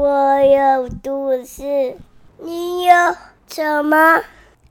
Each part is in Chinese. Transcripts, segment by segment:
我有故事，你有什么？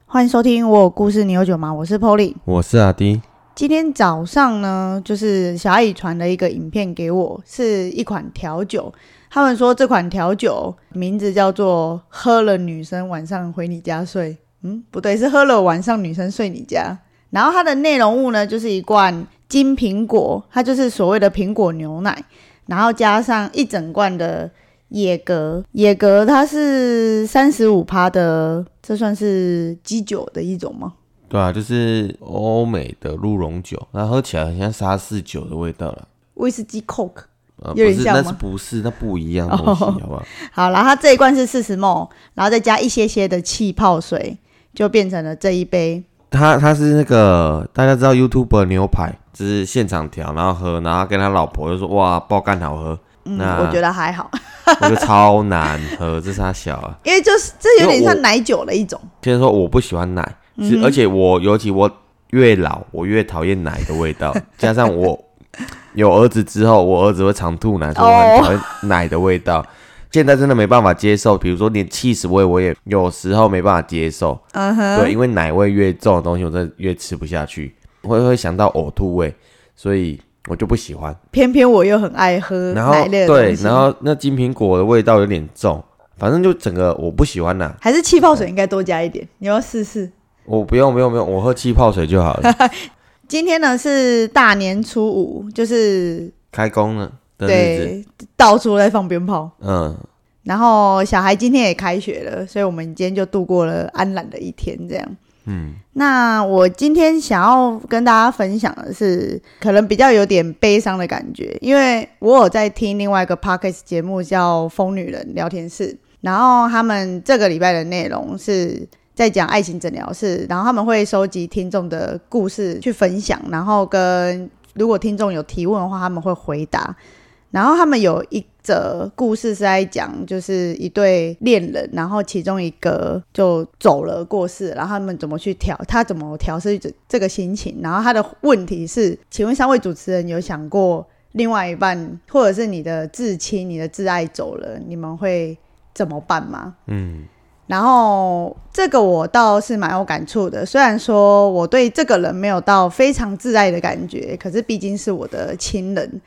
欢迎收听我有故事，你有酒吗？我是 Polly。我是阿迪，今天早上呢，就是小阿姨传了一个影片给我，是一款调酒。他们说这款调酒名字叫做“喝了女生晚上回你家睡”。嗯，不对，是喝了晚上女生睡你家。然后它的内容物呢，就是一罐金苹果，它就是所谓的苹果牛奶，然后加上一整罐的野格。野格它是三十五趴的，这算是基酒的一种吗？对啊，就是欧美的鹿茸酒，那喝起来很像沙士酒的味道了。威士忌 Coke。呃，不是，那有点像吗是不是？那不一样的东西，哦好不好？好，然后它这一罐是四十 ml，然后再加一些些的气泡水，就变成了这一杯。他他是那个大家知道 YouTube 牛排，就是现场调，然后喝，然后跟他老婆就说哇爆干好喝，嗯，那我觉得还好，我觉得超难喝，这是他小啊。因为就是这有点像奶酒的一种。先说我不喜欢奶，是、嗯而且我尤其我越老，我越讨厌奶的味道，加上我有儿子之后，我儿子会常吐奶，所以我很讨厌奶的味道。现在真的没办法接受，比如说连气死味，我也有时候没办法接受。嗯哼，对，因为奶味越重的东西，我真的越吃不下去，会会想到呕吐味，所以我就不喜欢。偏偏我又很爱喝然后奶类的对东，西然后那金苹果的味道有点重，反正就整个我不喜欢呐、还是气泡水应该多加一点，你要试试。我不用不用不用，我喝气泡水就好了。今天呢是大年初五，就是开工了的日子，对到处在放鞭炮，嗯，然后小孩今天也开学了，所以我们今天就度过了安然的一天，这样。嗯，那我今天想要跟大家分享的是，可能比较有点悲伤的感觉，因为我有在听另外一个 podcast 节目叫《疯女人聊天室》，然后他们这个礼拜的内容是在讲爱情诊疗室，然后他们会收集听众的故事去分享，然后跟如果听众有提问的话，他们会回答。然后他们有一则故事是在讲，就是一对恋人，然后其中一个就走了过世，然后他们怎么去调，他怎么调试这这个心情。然后他的问题是，请问三位主持人有想过，另外一半或者是你的至亲、你的挚爱走了，你们会怎么办吗？嗯，然后这个我倒是蛮有感触的，虽然说我对这个人没有到非常挚爱的感觉，可是毕竟是我的亲人，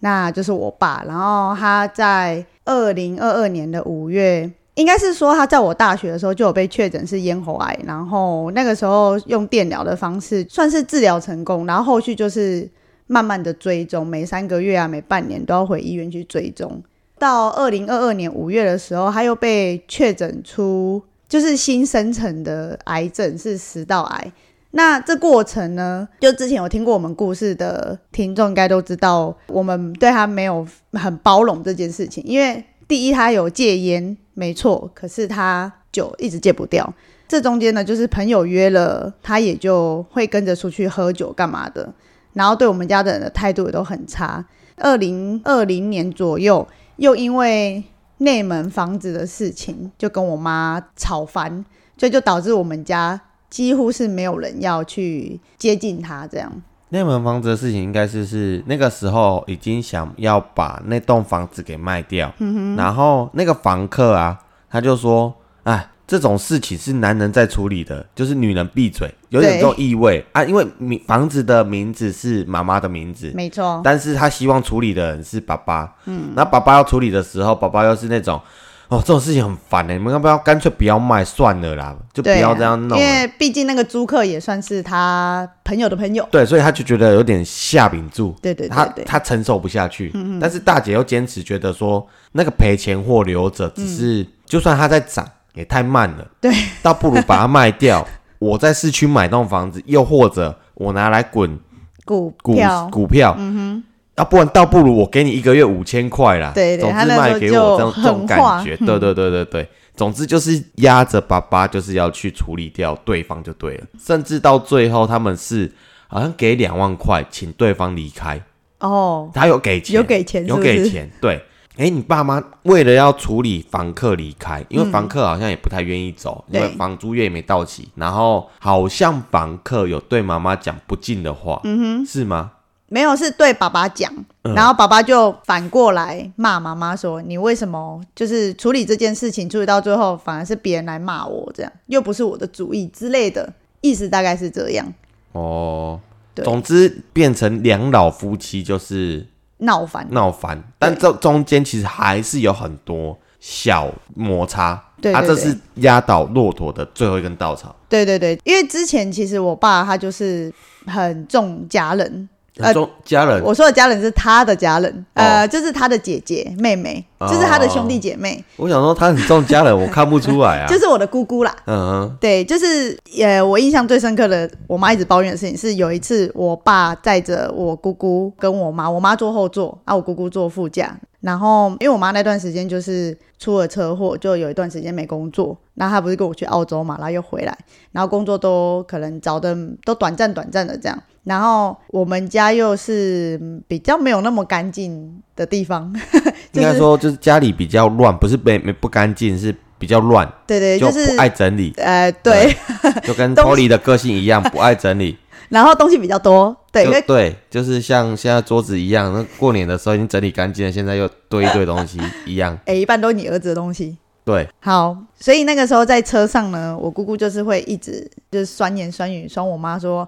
那就是我爸。然后他在二零二二年的五月，应该是说他在我大学的时候就有被确诊是咽喉癌，然后那个时候用电疗的方式算是治疗成功，然后后续就是慢慢的追踪，每三个月啊，每半年都要回医院去追踪。到二零二二年五月的时候，他又被确诊出就是新生成的癌症是食道癌。那这过程呢，就之前有听过我们故事的听众应该都知道，我们对他没有很包容这件事情，因为第一他有戒烟，没错，可是他酒一直戒不掉。这中间呢，就是朋友约了，他也就会跟着出去喝酒干嘛的，然后对我们家的人的态度也都很差。二零二零年左右，又因为内门房子的事情，就跟我妈吵翻，所以就导致我们家几乎是没有人要去接近他这样。那门房子的事情应该是是那个时候已经想要把那栋房子给卖掉，然后那个房客啊，他就说，哎。这种事情是男人在处理的，就是女人闭嘴，有点这种意味啊。因为名房子的名字是妈妈的名字，没错，但是他希望处理的人是爸爸，嗯，那爸爸要处理的时候，爸爸又是那种，哦，这种事情很烦的，你们要不要干脆不要卖算了啦，就不要这样弄了。因为毕竟那个租客也算是他朋友的朋友。对，所以他就觉得有点下饼住，对对他对对，他承受不下去。但是大姐又坚持觉得说，那个赔钱货留着，只是、就算它在涨，也太慢了，对，倒不如把它卖掉。我在市区买栋房子，又或者我拿来滚股股票，股票，嗯哼，要不然倒不如我给你一个月五千块啦，对对总之卖给我这种这种感觉，嗯。对对对对对，总之就是压着爸爸，就是要去处理掉对方就对了，甚至到最后他们是好像给两万块，请对方离开，哦，他有给钱，有给钱是有给钱，对。哎，你爸妈为了要处理房客离开，因为房客好像也不太愿意走，因为房租月也没到期，然后好像房客有对妈妈讲不敬的话，嗯哼，是吗？没有是对爸爸讲，嗯。然后爸爸就反过来骂妈妈说：“你为什么就是处理这件事情，处理到最后反而是别人来骂我，这样又不是我的主意之类的，意思大概是这样，哦，对。总之变成两老夫妻就是闹翻。闹翻，但这中间其实还是有很多小摩擦，啊，对对对这是压倒骆驼的最后一根稻草。对对对，因为之前其实我爸他就是很重家人，呃中家人我说的家人是他的家人，哦呃，就是他的姐姐妹妹，哦就是他的兄弟姐妹，我想说他很重家人，我看不出来啊。就是我的姑姑啦。嗯对，就是呃，我印象最深刻的，我妈一直抱怨的事情是，有一次我爸载着我姑姑跟我妈，我妈坐后座，啊，我姑姑坐副驾。然后因为我妈那段时间就是出了车祸，就有一段时间没工作，然后她不是跟我去澳洲嘛，然后又回来，然后工作都可能找的都短暂短暂的这样。然后我们家又是嗯比较没有那么干净的地方，就应该说就是家里比较乱，不是没没不干净，是比较乱，对对，就就是不爱整理，呃对，就跟东 Polly 的个性一样，不爱整理。然后东西比较多，对，因为就对，就是像现在桌子一样，那过年的时候已经整理干净了，现在又堆一堆东西一样。诶，一般都是你儿子的东西。对，好，所以那个时候在车上呢，我姑姑就是会一直就是酸言酸语，酸我妈说：“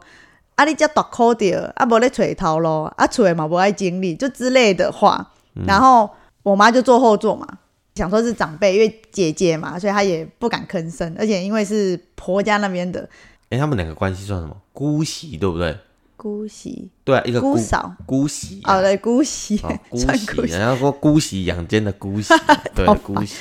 啊，你这大口点，啊，无咧垂头咯，啊，厝的嘛无爱经历，就之类的话。然后我妈就坐后座嘛，想说是长辈，因为姐姐嘛，所以她也不敢吭声，而且因为是婆家那边的哎、他们两个关系算什么？姑媳对不对？姑媳、对啊，一个姑姑嫂，姑媳啊哦，对，姑媳，哦 姑媳，姑媳。人家说姑媳养奸的姑媳，对，姑媳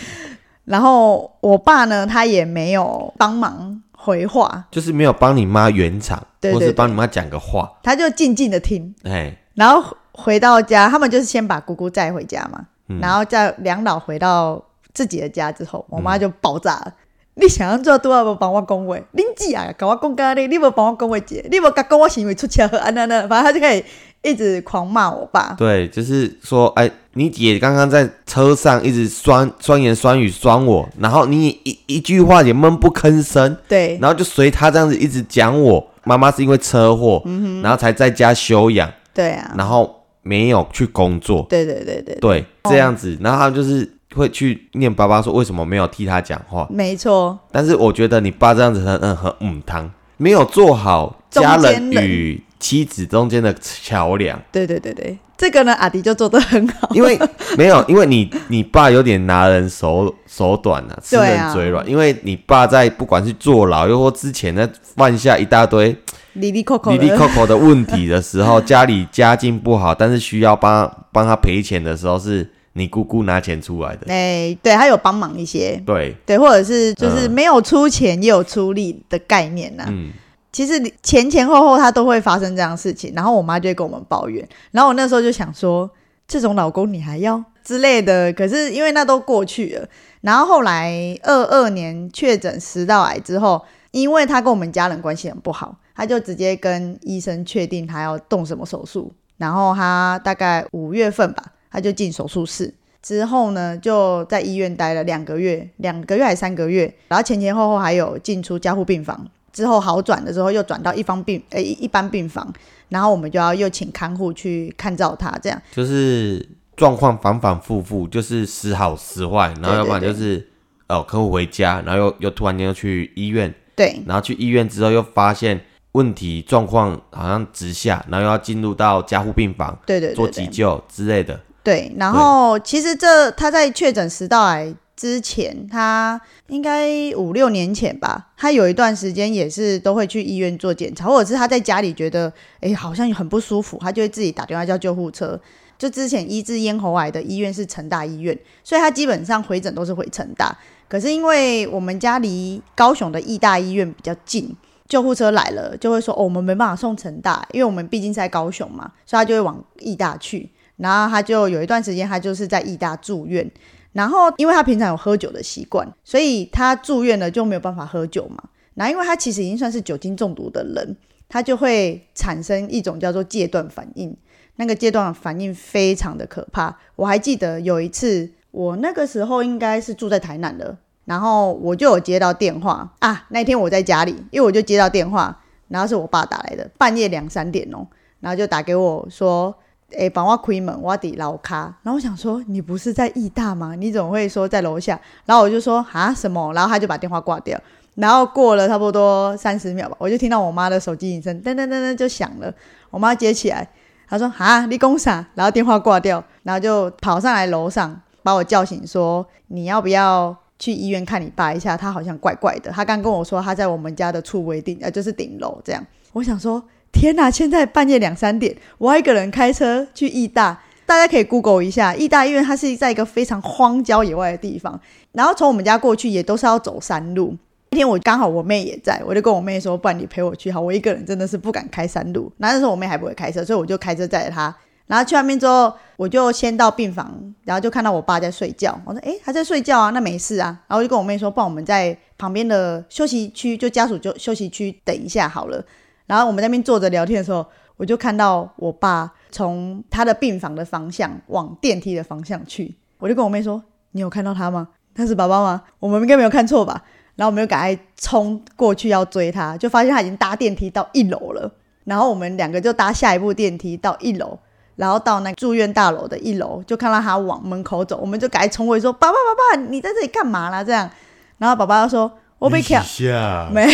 然后我爸呢，他也没有帮忙回话，就是没有帮你妈圆场，对对对。或是帮你妈讲个话，他就静静的听。哎，然后回到家，他们就是先把姑姑载回家嘛，嗯。然后在两老回到自己的家之后，我妈就爆炸了。你想要做多少无帮我讲话？恁姐啊，甲我讲干你，你无帮我讲话。姐，你无甲讲我是因为出车祸啊那那，反正他就可以一直狂骂我爸。对，就是说，哎，你姐刚刚在车上一直酸酸言酸语酸我，然后你一一句话也闷不吭声，对然后就随他这样子一直讲我妈妈是因为车祸，然后才在家休养，对啊，然后没有去工作，对对对对，对，这样子，然后他就是会去念爸爸说为什么没有替他讲话，没错，但是我觉得你爸这样子很很很母汤，没有做好家人与妻子中间的桥梁。对对对对，这个呢，阿迪就做得很好。因为 没有，因为你你爸有点拿人手手短啊，吃人嘴软。因为你爸在不管是坐牢，又或之前呢犯下一大堆里里扣扣里里，扣扣的问题的时候，家里家境不好，但是需要帮帮他赔钱的时候，是你姑姑拿钱出来的。哎，对他有帮忙一些，对，对，或者是就是嗯。没有出钱也有出力的概念呐、嗯，其实你前前后后他都会发生这样的事情，然后我妈就会跟我们抱怨，然后我那时候就想说，这种老公你还要之类的，可是因为那都过去了，然后后来二二年确诊食道癌之后，因为他跟我们家人关系很不好，他就直接跟医生确定他要动什么手术，然后他大概五月份吧，他就进手术室。之后呢，就在医院待了两个月，两个月还是三个月，然后前前后后还有进出加护病房。之后好转的时候，又转到一方病诶一一般病房，然后我们就要又请看护去看照他，这样就是状况反反复复，就是时好时坏，然后要不然就是哦客户回家，然后又又突然间又去医院，对然后去医院之后又发现问题状况好像直下，然后又要进入到加护病房对对做急救之类的。对。然后其实这他在确诊食道癌之前，他应该五六年前吧，他有一段时间也是都会去医院做检查，或者是他在家里觉得哎好像很不舒服，他就会自己打电话叫救护车。就之前医治咽喉癌的医院是成大医院，所以他基本上回诊都是回成大。可是因为我们家离高雄的义大医院比较近，救护车来了就会说哦，我们没办法送成大，因为我们毕竟是在高雄嘛，所以他就会往义大去。然后他就有一段时间，他就是在义大住院。然后因为他平常有喝酒的习惯，所以他住院了就没有办法喝酒嘛。然后因为他其实已经算是酒精中毒的人，他就会产生一种叫做戒断反应。那个戒断反应非常的可怕。我还记得有一次，我那个时候应该是住在台南的，然后我就有接到电话啊。那天我在家里，因为我就接到电话，然后是我爸打来的，半夜两三点哦。然后就打给我说。诶，帮我开门，我伫楼卡。然后我想说，你不是在义大吗？你怎么会说在楼下？然后我就说啊什么？然后他就把电话挂掉。然后过了差不多三十秒吧，我就听到我妈的手机铃声噔噔噔噔就响了。我妈接起来，她说啊，你讲啥？然后电话挂掉，然后就跑上来楼上把我叫醒，说你要不要去医院看你爸一下？他好像怪怪的。他刚跟我说他在我们家的处位顶，呃，就是顶楼这样。我想说。天呐！现在半夜两三点，我一个人开车去义大，大家可以 Google 一下义大医院，它是在一个非常荒郊野外的地方。然后从我们家过去也都是要走山路。那天我刚好我妹也在，我就跟我妹说：“不然你陪我去好。”我一个人真的是不敢开山路。那时候我妹还不会开车，所以我就开车载着她。然后去外面之后，我就先到病房，然后就看到我爸在睡觉。我说：“诶，他在睡觉啊，那没事啊。”然后我就跟我妹说：“不然我们在旁边的休息区，就家属就休息区等一下好了。”然后我们那边坐着聊天的时候，我就看到我爸从他的病房的方向往电梯的方向去，我就跟我妹说：“你有看到他吗？他是爸爸吗？我们应该没有看错吧？”然后我们就赶快冲过去要追他，就发现他已经搭电梯到一楼了。然后我们两个就搭下一部电梯到一楼，然后到那住院大楼的一楼，就看到他往门口走，我们就赶快冲过去说：“爸爸，爸爸，你在这里干嘛啦？”这样，然后爸爸就说。我被卡，没有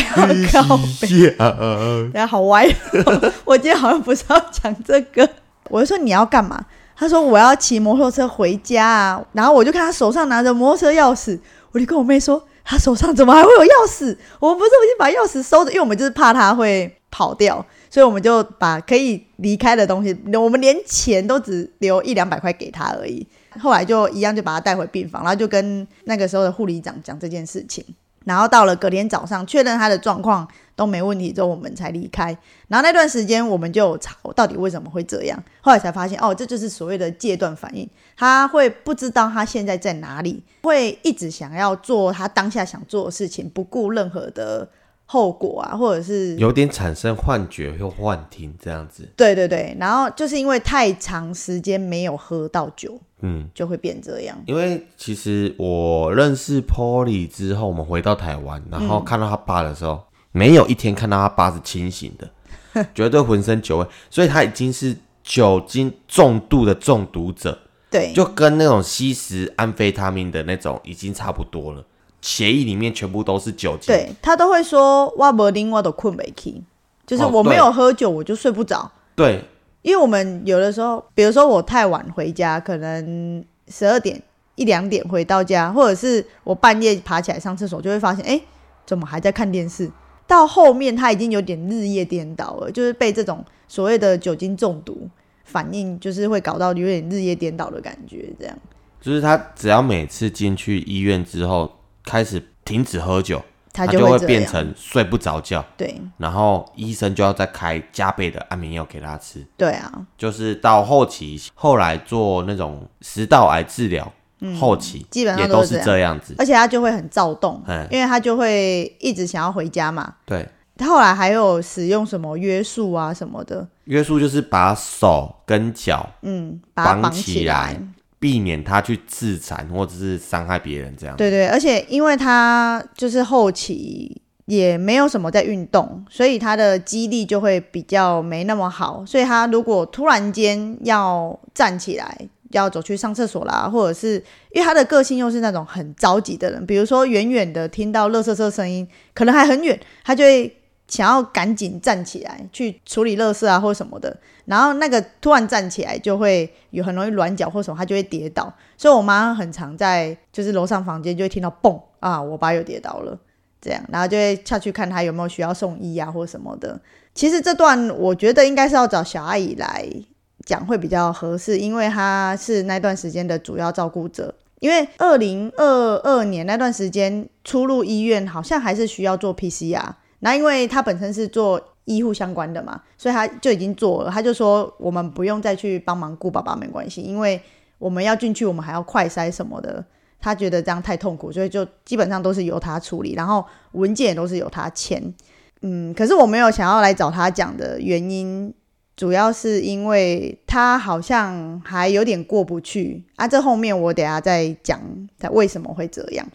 靠背，哎，好歪。我今天好像不是要讲这个，我就说你要干嘛？他说我要骑摩托车回家啊。然后我就看他手上拿着摩托车钥匙，我就跟我妹说，他手上怎么还会有钥匙？我们不是已经把钥匙收着，因为我们就是怕他会跑掉，所以我们就把可以离开的东西，我们连钱都只留一两百块给他而已。后来就一样，就把他带回病房，然后就跟那个时候的护理长讲这件事情。然后到了隔天早上，确认他的状况都没问题之后，我们才离开。然后那段时间，我们就查到底为什么会这样。后来才发现，哦，这就是所谓的戒断反应。他会不知道他现在在哪里，会一直想要做他当下想做的事情，不顾任何的后果啊，或者是有点产生幻觉或幻听这样子。对对对，然后就是因为太长时间没有喝到酒。嗯，就会变这样。因为其实我认识 Polly 之后，我们回到台湾，然后看到他爸的时候，没有一天看到他爸是清醒的，绝对浑身酒味，所以他已经是酒精重度的中毒者。对，就跟那种吸食安非他命的那种已经差不多了，协议里面全部都是酒精。对他都会说，我不啉我都困不起，就是我没有喝酒我就睡不着。对。因为我们有的时候，比如说我太晚回家，可能十二点一两点回到家，或者是我半夜爬起来上厕所，就会发现，哎，怎么还在看电视？到后面他已经有点日夜颠倒了，就是被这种所谓的酒精中毒反应，就是会搞到有点日夜颠倒的感觉，这样。就是他只要每次进去医院之后，开始停止喝酒。他就会变成睡不着觉，对，然后医生就要再开加倍的安眠药给他吃，对啊，就是到后期，后来做那种食道癌治疗，后期基本上都是这样。子，而且他就会很躁动，因为他就会一直想要回家嘛，对，后来还有使用什么约束啊什么的，约束就是把手跟脚嗯绑起来。避免他去自残或者是伤害别人这样。对对，而且因为他就是后期也没有什么在运动，所以他的肌力就会比较没那么好。所以他如果突然间要站起来，要走去上厕所啦，或者是因为他的个性又是那种很着急的人，比如说远远的听到垃圾车声音，可能还很远，他就会。想要赶紧站起来去处理垃圾啊，或什么的，然后那个突然站起来就会有很容易软脚或什么，他就会跌倒。所以我妈很常在就是楼上房间就会听到嘣啊，我爸又跌倒了，这样，然后就会下去看他有没有需要送医啊或什么的。其实这段我觉得应该是要找小阿姨来讲会比较合适，因为她是那段时间的主要照顾者。因为二零二二年那段时间出入医院好像还是需要做 PCR。那因为他本身是做医护相关的嘛，所以他就已经做了。他就说我们不用再去帮忙顾爸爸没关系，因为我们要进去，我们还要快筛什么的。他觉得这样太痛苦，所以就基本上都是由他处理，然后文件也都是由他签。嗯，可是我没有想要来找他讲的原因，主要是因为他好像还有点过不去啊。这后面我等下再讲他为什么会这样。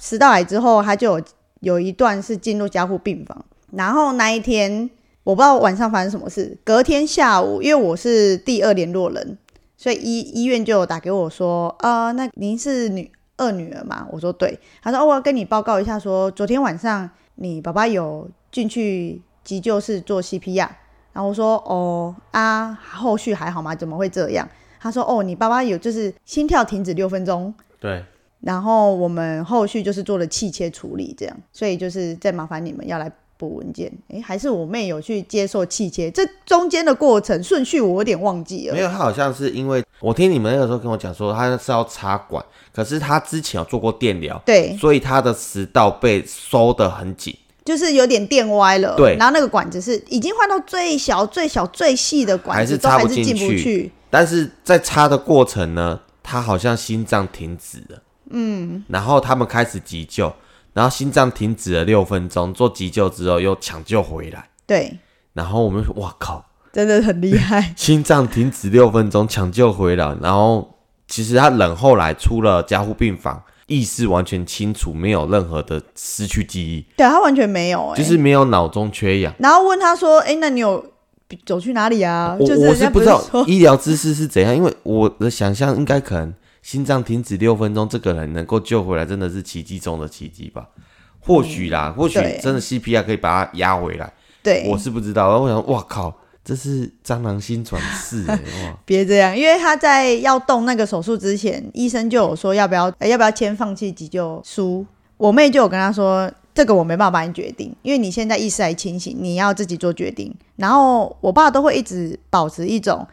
食道癌之后，他就有。有一段是进入加护病房，然后那一天我不知道晚上发生什么事。隔天下午，因为我是第二联络人，所以医医院就打给我说，啊，那您是女二女儿吗？我说对。他说，哦，我要跟你报告一下，说昨天晚上你爸爸有进去急救室做 CPR。然后我说，哦啊，后续还好吗？怎么会这样？他说，哦，你爸爸有就是心跳停止六分钟。对。然后我们后续就是做了气切处理，这样，所以就是再麻烦你们要来补文件。哎，还是我妹有去接受气切，这中间的过程顺序我有点忘记了。没有，她好像是因为我听你们那个时候跟我讲说，她是要插管，可是她之前有做过电疗，对，所以她的食道被收得很紧，就是有点电歪了。对，然后那个管子是已经换到最小、最小、最细的管子，还是插不进去。但是在插的过程呢，他好像心脏停止了。嗯，然后他们开始急救，然后心脏停止了六分钟，做急救之后又抢救回来。对，然后我们哇靠，真的很厉害，心脏停止六分钟抢救回来，然后其实他冷后来出了加护病房，意识完全清楚，没有任何的失去记忆。对他完全没有，就是没有脑中缺氧。然后问他说：“哎，那你有走去哪里啊？”我我是不知道医疗知识是怎样，因为我的想象应该可能。心脏停止六分钟，这个人能够救回来，真的是奇迹中的奇迹吧？或许啦，或许真的 CPR 可以把他压回来。对，我是不知道。然后我想，哇靠，这是蟑螂心转世 哇！别这样，因为他在要动那个手术之前，医生就有说要不要，要不要签放弃急救书。我妹就有跟他说，这个我没办法帮你决定，因为你现在意识还清醒，你要自己做决定。然后我爸都会一直保持一种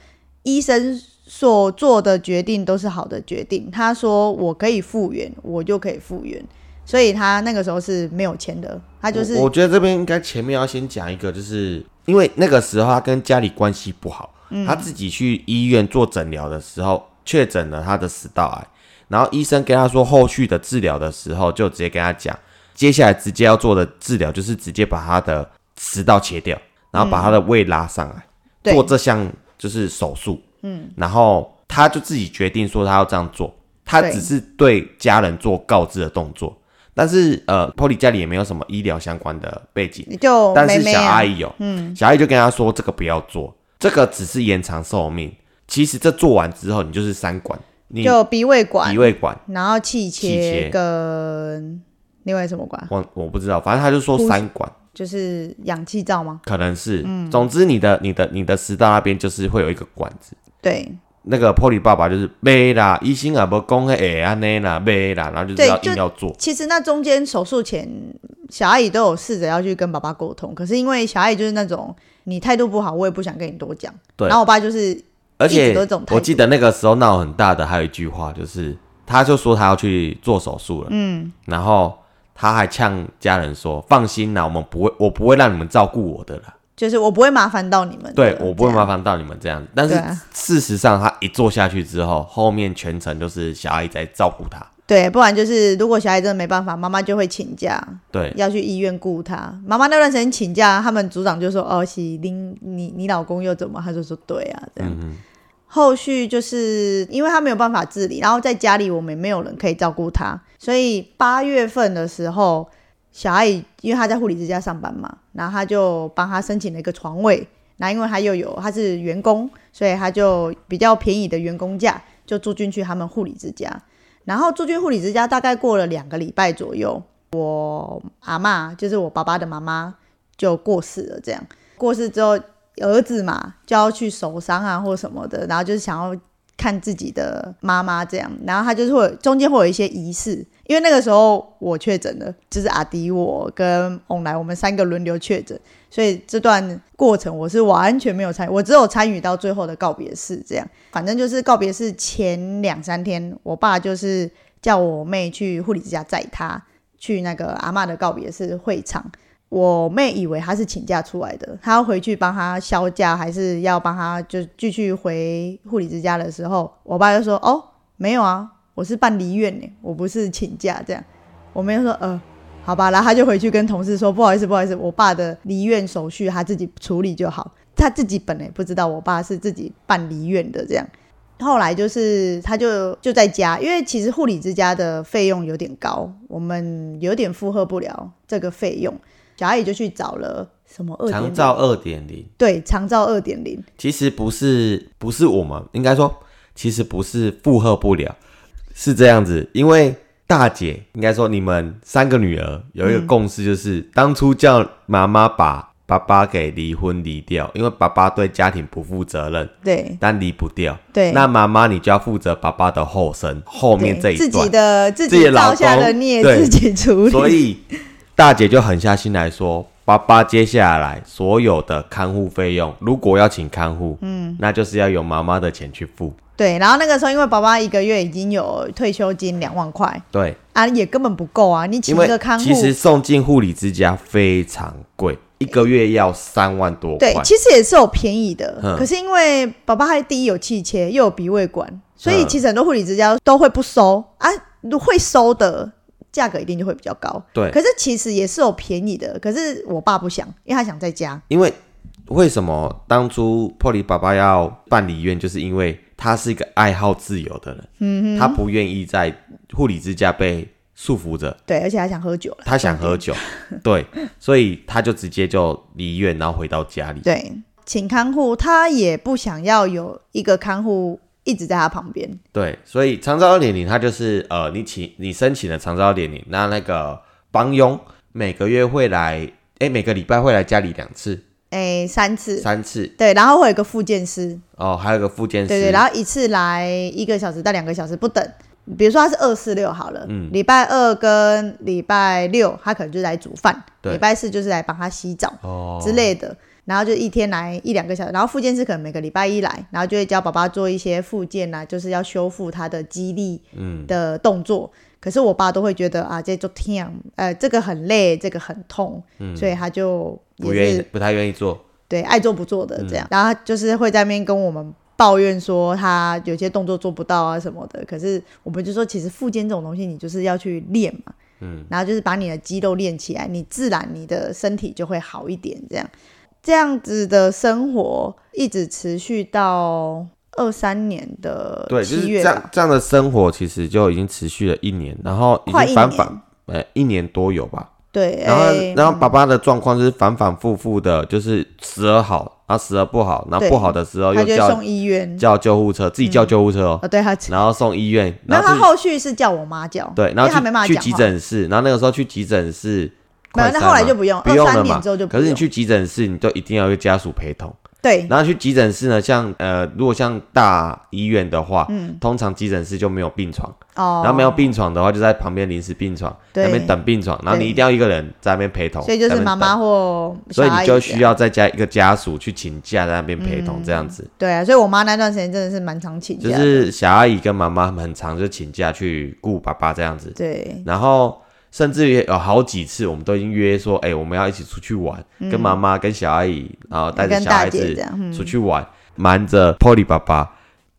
医生。所做的决定都是好的决定。他说：“我可以复原，我就可以复原。”所以他那个时候是没有钱的。他就是，我觉得这边应该前面要先讲一个，就是因为那个时候他跟家里关系不好，他自己去医院做诊疗的时候确诊了他的食道癌，然后医生跟他说后续的治疗的时候，就直接跟他讲，接下来直接要做的治疗就是直接把他的食道切掉，然后把他的胃拉上来，做这项就是手术。嗯，然后他就自己决定说他要这样做，他只是对家人做告知的动作，但是呃，Polly 家里也没有什么医疗相关的背景，就但是小阿姨有，嗯，小阿姨就跟他说这个不要做，这个只是延长寿命，其实这做完之后你就是三管，你就鼻胃管、鼻胃管，然后气切跟另外什么管，我我不知道，反正他就说三管。就是氧气罩吗？可能是，嗯，总之你的、你的、你的食道那边就是会有一个管子。对，那个 Polly 爸爸就是背啦，医生啊不讲哎安内啦背啦，然后就是要硬要做。其实那中间手术前，小阿姨都有试着要去跟爸爸沟通，可是因为小阿姨就是那种你态度不好，我也不想跟你多讲。对，然后我爸就是，而且我记得那个时候闹很大的还有一句话，就是他就说他要去做手术了，嗯，然后。他还呛家人说：“放心啦，我们不会，我不会让你们照顾我的啦。就是我不会麻烦到你们。对我不会麻烦到你们这样。但是事实上，他一坐下去之后，后面全程都是小阿姨在照顾他。对，不然就是如果小孩真的没办法，妈妈就会请假，对，要去医院顾他。妈妈那段时间请假，他们组长就说：‘哦，喜林，你你老公又怎么？’他就说：‘对啊，这样。’后续就是因为他没有办法自理，然后在家里我们也没有人可以照顾他，所以八月份的时候，小阿姨因为他在护理之家上班嘛，然后他就帮他申请了一个床位，那因为他又有他是员工，所以他就比较便宜的员工价就住进去他们护理之家，然后住进护理之家大概过了两个礼拜左右，我阿妈就是我爸爸的妈妈就过世了，这样过世之后。儿子嘛，就要去守丧啊，或什么的，然后就是想要看自己的妈妈这样，然后他就是会中间会有一些仪式，因为那个时候我确诊了，就是阿迪我跟翁来我们三个轮流确诊，所以这段过程我是完全没有参与，我只有参与到最后的告别式这样，反正就是告别式前两三天，我爸就是叫我妹去护理之家载他去那个阿妈的告别式会场。我妹以为他是请假出来的，他要回去帮他销假，还是要帮他就继续回护理之家的时候，我爸就说：“哦，没有啊，我是办离院呢，我不是请假。”这样，我妹说：“呃，好吧。”然后他就回去跟同事说：“不好意思，不好意思，我爸的离院手续他自己处理就好。”他自己本来不知道我爸是自己办离院的，这样。后来就是他就就在家，因为其实护理之家的费用有点高，我们有点负荷不了这个费用。小阿姨就去找了什么二长照二点零对长照二点零，其实不是不是我们应该说，其实不是负荷不了，是这样子，因为大姐应该说你们三个女儿有一个共识，就是、当初叫妈妈把爸爸给离婚离掉，因为爸爸对家庭不负责任，对但离不掉。对，那妈妈你就要负责爸爸的后生，后面这一段自己段。的自自己造下的公孽自己处理，所以大姐就狠下心来说，爸爸接下来所有的看护费用，如果要请看护，嗯，那就是要有妈妈的钱去付。对，然后那个时候因为爸爸一个月已经有退休金两万块对，啊，也根本不够啊，你请一个看护。其，实送进护理之家非常贵，一个月要三万多块。对，。其实也是有便宜的，嗯。可是因为爸爸还第一有气切，又有鼻胃管，所以嗯。其实很多护理之家都会不收啊，会收的价格一定就会比较高。对可是其实也是有便宜的，可是我爸不想，因为他想在家。因为为什么当初破里爸爸要办理院，就是因为他是一个爱好自由的人，嗯他不愿意在护理之家被束缚着，对，而且他想喝酒了。他想喝酒，对，所以他就直接就离院，然后回到家里。对，请看护，他也不想要有一个看护一直在他旁边。对，所以长照二点零，它就是呃，你请你申请了长照二点零，那那个帮佣每个月会来，哎，每个礼拜会来家里两次、哎，三次，三次。对，然后会有一个复健师，哦，还有个复健师，对对，然后一次来一个小时到两个小时不等。比如说他是二四六好了，嗯。礼拜二跟礼拜六他可能就是来煮饭，对。礼拜四就是来帮他洗澡哦。之类的，然后就一天来一两个小时，然后复健师可能每个礼拜一来，然后就会教宝宝做一些复健啊，就是要修复他的肌力嗯，的动作。可是我爸都会觉得啊，这就痛，呃，这个很累，这个很痛，所以他就嗯不愿意不太愿意做，对爱做不做的这样。然后就是会在那边跟我们抱怨说他有些动作做不到啊什么的。可是我们就说，其实复健这种东西，你就是要去练嘛，嗯，然后就是把你的肌肉练起来，你自然你的身体就会好一点。这样这样子的生活一直持续到二三年的对，就是这样，这样的生活其实就已经持续了一年，然后已经反反呃一年。多有吧，对，然后哎然后爸爸的状况就是反反复复的，就是时而好，然后时而不好，然后不好的时候又叫送医院。叫救护车，自己叫救护车。哦，哦，对他，然后送医院，然后他然后续是叫我妈叫，对，然后他没办法去去急诊室，然后那个时候去急诊室，没有，那后来就不用，不用了嘛。之后就不用。可是你去急诊室，你都一定要有家属陪同。对。然后去急诊室呢，像呃，如果像大医院的话，通常急诊室就没有病床，然后没有病床的话，就在旁边临时病床对。那边等病床，然后你一定要一个人在那边陪同，所以就是妈妈，或所以你就需要再加一个家属去请假在那边陪同这样子。对啊，所以我妈那段时间真的是蛮常请假，就是小阿姨跟妈妈很常就请假去顾爸爸这样子，对。然后甚至于有好几次，我们都已经约说，哎、我们要一起出去玩，跟妈妈、跟小阿姨，然后带着小孩子出去玩，瞒着 Polly 爸爸。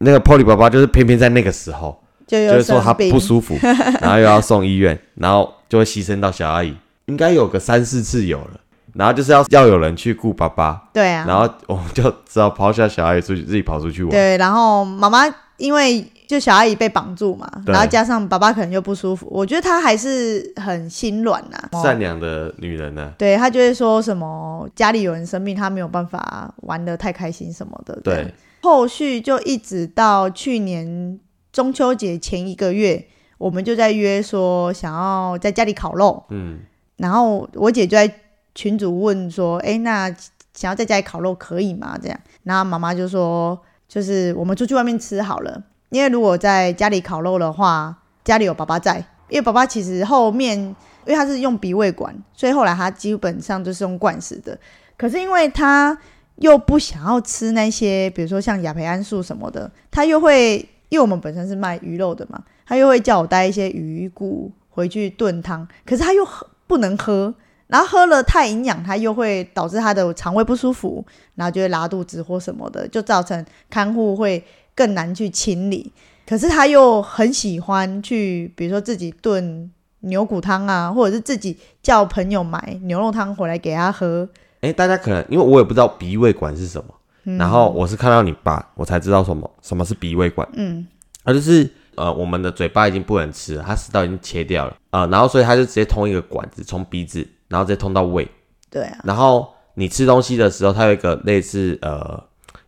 那个 Polly 爸爸就是偏偏在那个时候，就有就是说他不舒服，然后又要送医院，然后就会牺牲到小阿姨，应该有个三四次有了。然后就是要要有人去顾爸爸，对啊，然后我们就只好抛下小阿姨出去，自己跑出去玩。对，然后妈妈因为就小阿姨被绑住嘛，然后加上爸爸可能又不舒服，我觉得她还是很心软呐、善良的女人呢、对她就会说什么家里有人生病，她没有办法玩的太开心什么的。对，后续就一直到去年中秋节前一个月，我们就在约说想要在家里烤肉，嗯，然后我姐就在群主问说：“哎，那想要在家里烤肉可以吗？”这样，然后妈妈就说：“就是我们出去外面吃好了，因为如果在家里烤肉的话，家里有爸爸在，因为爸爸其实后面因为他是用鼻胃管，所以后来他基本上就是用灌食的。可是因为他又不想要吃那些，比如说像亚培安素什么的，他又会，因为我们本身是卖鱼肉的嘛，他又会叫我带一些鱼骨回去炖汤，可是他又喝不能喝，然后喝了太营养，他又会导致他的肠胃不舒服，然后就会拉肚子或什么的，就造成看护会更难去清理。可是他又很喜欢去，比如说自己炖牛骨汤啊，或者是自己叫朋友买牛肉汤回来给他喝。哎、大家可能因为我也不知道鼻胃管是什么，然后我是看到你爸，我才知道什么什么是鼻胃管。嗯，它就是呃，我们的嘴巴已经不能吃了，它食道已经切掉了，呃，然后所以他就直接通一个管子，从鼻子，然后直接通到胃，对啊，然后你吃东西的时候，它有一个类似呃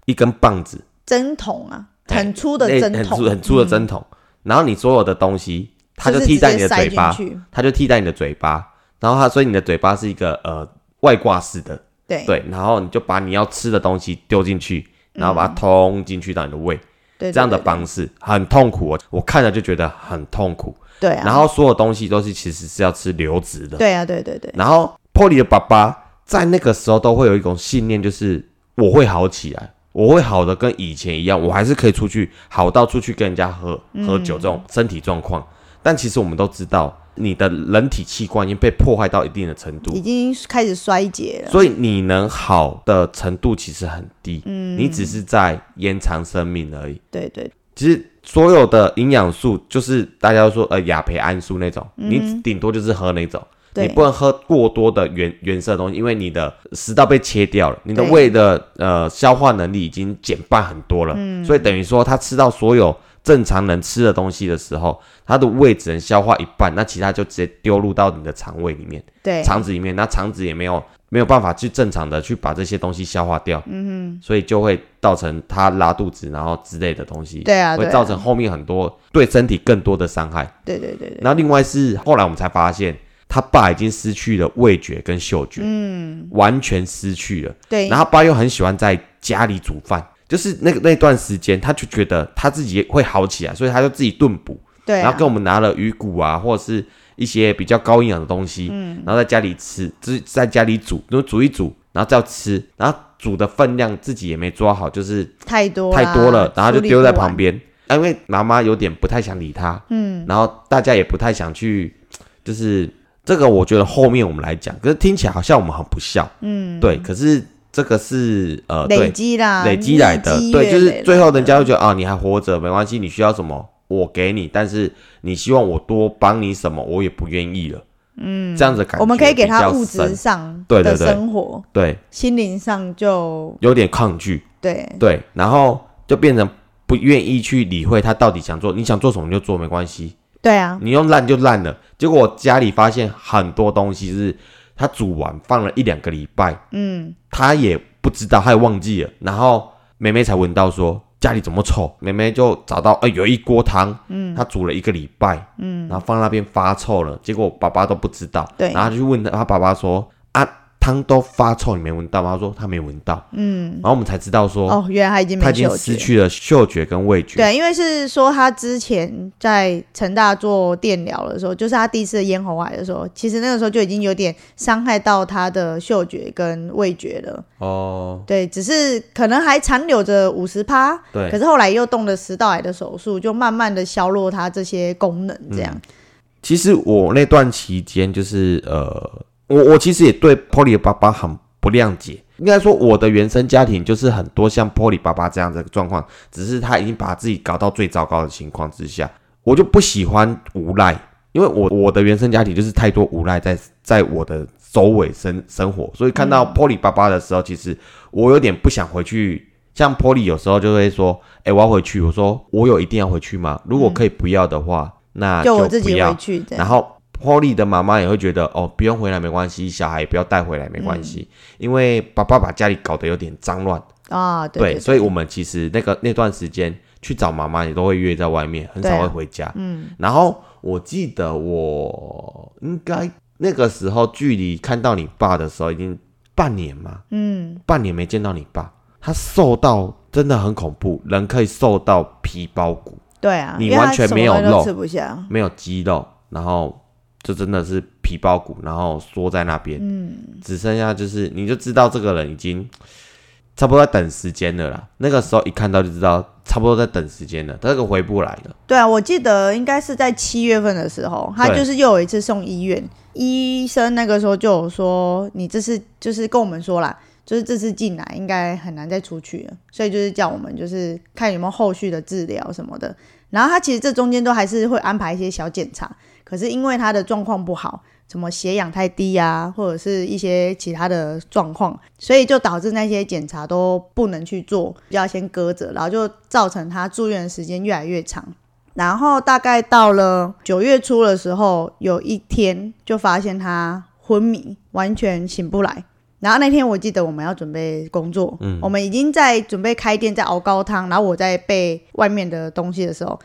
一根棒子，针筒啊，哎很粗的针筒，很粗很粗的针筒，然后你所有的东西，它就就是替代你的嘴巴，它就替代你的嘴巴，然后它所以你的嘴巴是一个呃外挂式的，对。对，然后你就把你要吃的东西丢进去，然后把它通进去到你的胃，对这样的方式很痛苦哦，我看了就觉得很痛苦。对啊，然后所有东西都是其实是要吃流质的，对啊，对对对，然后 Polly 的爸爸在那个时候都会有一种信念，就是我会好起来，我会好的跟以前一样，我还是可以出去好到出去跟人家喝喝酒这种身体状况。但其实我们都知道，你的人体器官已经被破坏到一定的程度已，经开始衰竭了。所以你能好的程度其实很低，嗯，你只是在延长生命而已。对对其实所有的营养素，就是大家都说呃亚培胺素那种，你顶多就是喝那种。对，你不能喝过多的原原色的东西，因为你的食道被切掉了，你的胃的呃消化能力已经减半很多了，嗯。所以等于说他吃到所有正常能吃的东西的时候，他的胃只能消化一半，那其他就直接丢入到你的肠胃里面、对。肠子里面，那肠子也没有没有办法去正常的去把这些东西消化掉，嗯哼。所以就会造成他拉肚子，然后之类的东西，对啊，会造成后面很多对身体更多的伤害。对对对对，然后另外是后来我们才发现，他爸已经失去了味觉跟嗅觉，嗯，完全失去了。对，然后他爸又很喜欢在家里煮饭，就是那个那段时间，他就觉得他自己会好起来，所以他就自己炖补，对啊，然后跟我们拿了鱼骨啊，或者是一些比较高营养的东西，嗯，然后在家里吃，就是在家里煮，就煮一煮，然后再吃，然后煮的分量自己也没抓好，就是太多太多了，然后就丢在旁边。因为妈妈有点不太想理他，嗯，然后大家也不太想去，就是这个，我觉得后面我们来讲，可是听起来好像我们很不孝，嗯，对，可是这个是呃，累对，积啦，累积来的对，就是最后人家会觉得啊，你还活着没关系，你需要什么我给你，但是你希望我多帮你什么，我也不愿意了，嗯，这样子的感觉，我们可以给他物质上的对对对。生活，对，心灵上就有点抗拒，对。对，然后就变成不愿意去理会他到底想做，你想做什么就做，没关系，对啊，你用烂就烂了。结果我家里发现很多东西是他煮完放了一两个礼拜，嗯，他也不知道，他也忘记了。然后妹妹才闻到说家里怎么臭，妹妹就找到，哎、有一锅汤，嗯，他煮了一个礼拜，嗯，然后放那边发臭了，结果爸爸都不知道，对然后就去问他，他爸爸说啊，汤都发臭，你没闻到吗？他说他没闻到，嗯，然后我们才知道说，哦，原来他已经他已经。失去了嗅觉跟味觉，对，因为是说他之前在成大做电疗的时候，就是他第一次咽喉癌的时候，其实那个时候就已经有点伤害到他的嗅觉跟味觉了。哦，对，只是可能还残留着五十趴，对可是后来又动了食道癌的手术，就慢慢的削弱他这些功能，这样。其实我那段期间就是呃，我我其实也对 Polly 的爸爸很不谅解。应该说，我的原生家庭就是很多像 Polly 爸爸这样子的状况，只是他已经把自己搞到最糟糕的情况之下，我就不喜欢无赖，因为我我的原生家庭就是太多无赖在在我的周围生生活，所以看到 Polly 爸爸的时候，其实我有点不想回去。像 Polly 有时候就会说：“哎、我要回去。”我说：“我有一定要回去吗？如果可以不要的话，那就我自己不要回去。然后 Polly 的妈妈也会觉得哦，不用回来没关系，小孩也不要带回来没关系，因为爸爸把家里搞得有点脏乱。啊，对对所以我们其实那个那段时间去找妈妈也都会约在外面，很少会回家。嗯，然后我记得我应该那个时候距离看到你爸的时候已经半年嘛，嗯，半年没见到你爸，他瘦到真的很恐怖，人可以瘦到皮包骨。对啊，你完全没有肉吃不下。没有肌肉，然后就真的是皮包骨，然后缩在那边，嗯，只剩下就是你就知道这个人已经差不多在等时间了啦。那个时候一看到就知道差不多在等时间了，他这个回不来了。对啊，我记得应该是在七月份的时候，他就是又有一次送医院，医生那个时候就有说，你这次就是跟我们说啦，就是这次进来应该很难再出去了，所以就是叫我们就是看有没有后续的治疗什么的。然后他其实这中间都还是会安排一些小检查，可是因为他的状况不好，什么血氧太低啊，或者是一些其他的状况，所以就导致那些检查都不能去做，就要先搁着，然后就造成他住院的时间越来越长。然后大概到了九月初的时候，有一天就发现他昏迷，完全醒不来。然后那天我记得我们要准备工作，嗯我们已经在准备开店，在熬高汤，然后我在备外面的东西的时候，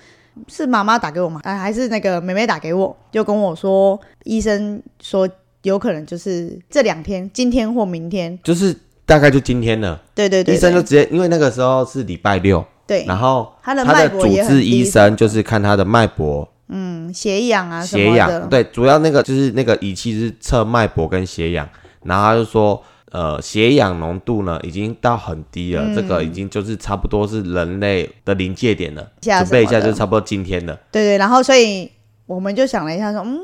是妈妈打给我吗？啊，还是那个妹妹打给我，就跟我说，医生说有可能就是这两天，今天或明天。就是大概就今天了，对对对医生就直接，因为那个时候是礼拜六，对，然后他的他的主也很治医低生就是看他的脉搏、嗯血氧啊什血氧，么的，对，主要那个就是那个仪器是测脉搏跟血氧，然后他就说，呃，血氧浓度呢已经到很低了，这嗯个已经就是差不多是人类的临界点了，准备一下就差不多今天了。对对，然后所以我们就想了一下说，嗯，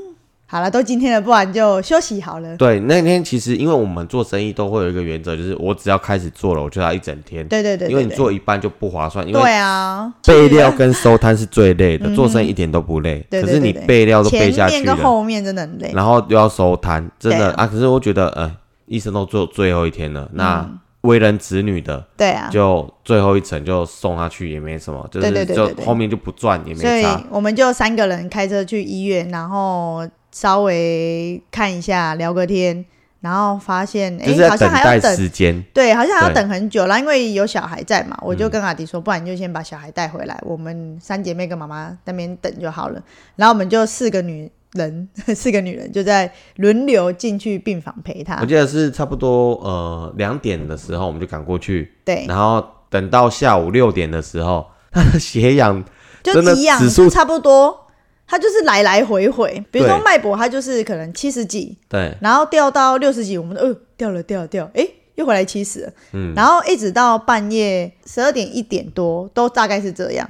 好了，都今天了，不然就休息好了。对，那天其实因为我们做生意都会有一个原则，就是我只要开始做了，我就要一整天，对对对对因为你做一半就不划算，因为对啊，备料跟收摊是最累的，做生意一点都不累，可是你备料都备下去了，面跟后面真的很累。然后又要收摊，真的啊啊。可是我觉得，呃，医生都做最后一天了，那嗯为人子女的，对啊，就最后一程就送他去也没什么，就对是就对对对对。后面就不赚也所以没差。我们就三个人开车去医院，然后稍微看一下，聊个天，然后发现哎、就是在好像还要等，时间，对，好像还要对。等很久了，因为有小孩在嘛，我就嗯。跟阿迪说，不然你就先把小孩带回来，我们三姐妹跟妈妈那边等就好了。然后我们就四个女人，四个女人就在轮流进去病房陪她我。记得是差不多呃两点的时候我们就赶过去，对，然后等到下午六点的时候，他的血氧 就真的一样，指数就差不多。它就是来来回回，比如说脉搏，它就是可能七十几，对，然后掉到六十几，我们都呃掉了掉了掉了，诶，又回来七十，嗯，然后一直到半夜十二点一点多，都大概是这样。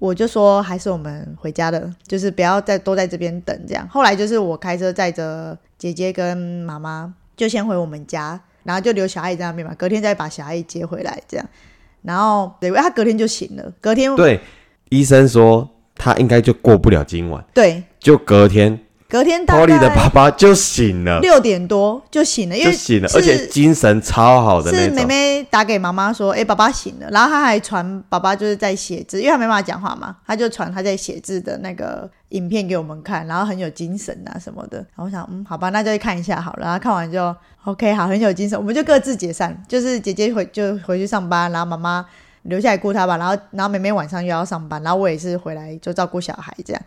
我就说还是我们回家的，就是不要再都在这边等这样。后来就是我开车载着姐姐跟妈妈，就先回我们家，然后就留小爱在那边嘛，隔天再把小爱接回来这样。然后对，他隔天就醒了，隔天对，医生说他应该就过不了今晚，对就隔天隔天大 Polly 的爸爸就醒了，六点多就醒了，因为醒了，而且精神超好的那是种。妹妹打给妈妈说：“哎、爸爸醒了。”然后她还传爸爸就是在写字，因为他没办法讲话嘛，他就传他在写字的那个影片给我们看，然后很有精神啊什么的。然后我想，嗯，好吧，那就去看一下好了。然后看完就 OK，好，很有精神，我们就各自解散，就是姐姐回就回去上班，然后妈妈留下来顾她吧。然后然后妹妹晚上又要上班，然后我也是回来就照顾小孩这样。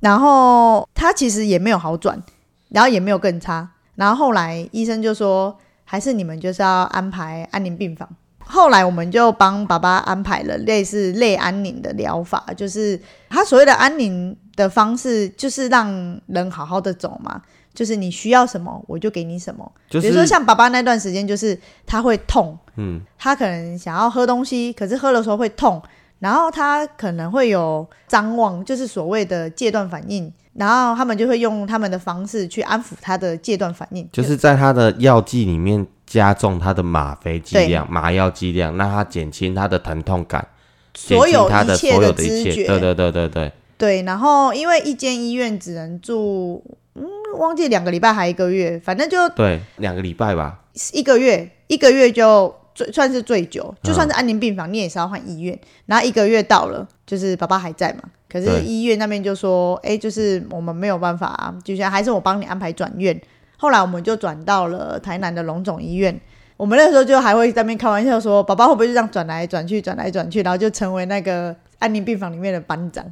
然后他其实也没有好转，然后也没有更差。然后后来医生就说，还是你们就是要安排安宁病房。后来我们就帮爸爸安排了类似类安宁的疗法，就是他所谓的安宁的方式，就是让人好好的走嘛。就是你需要什么，我就给你什么。就是比如说像爸爸那段时间，就是他会痛，嗯，他可能想要喝东西，可是喝的时候会痛，然后他可能会有张望，就是所谓的戒断反应，然后他们就会用他们的方式去安抚他的戒断反应，就是在他的药剂里面加重他的吗啡剂量、麻药剂量，让他减轻他的疼痛感，所有减轻他的所有的一切。对对对对对，对，然后因为一间医院只能住，嗯，忘记两个礼拜还一个月，反正就对，两个礼拜吧。一个月，一个月就最算是最久，就嗯算是安宁病房，你也是要换医院。然后一个月到了，就是爸爸还在嘛，可是医院那边就说，哎，就是我们没有办法、啊，就像还是我帮你安排转院。后来我们就转到了台南的龙总医院。我们那时候就还会在那边开玩笑说，爸爸会不会就这样转来转去，转来转去，然后就成为那个安宁病房里面的班长。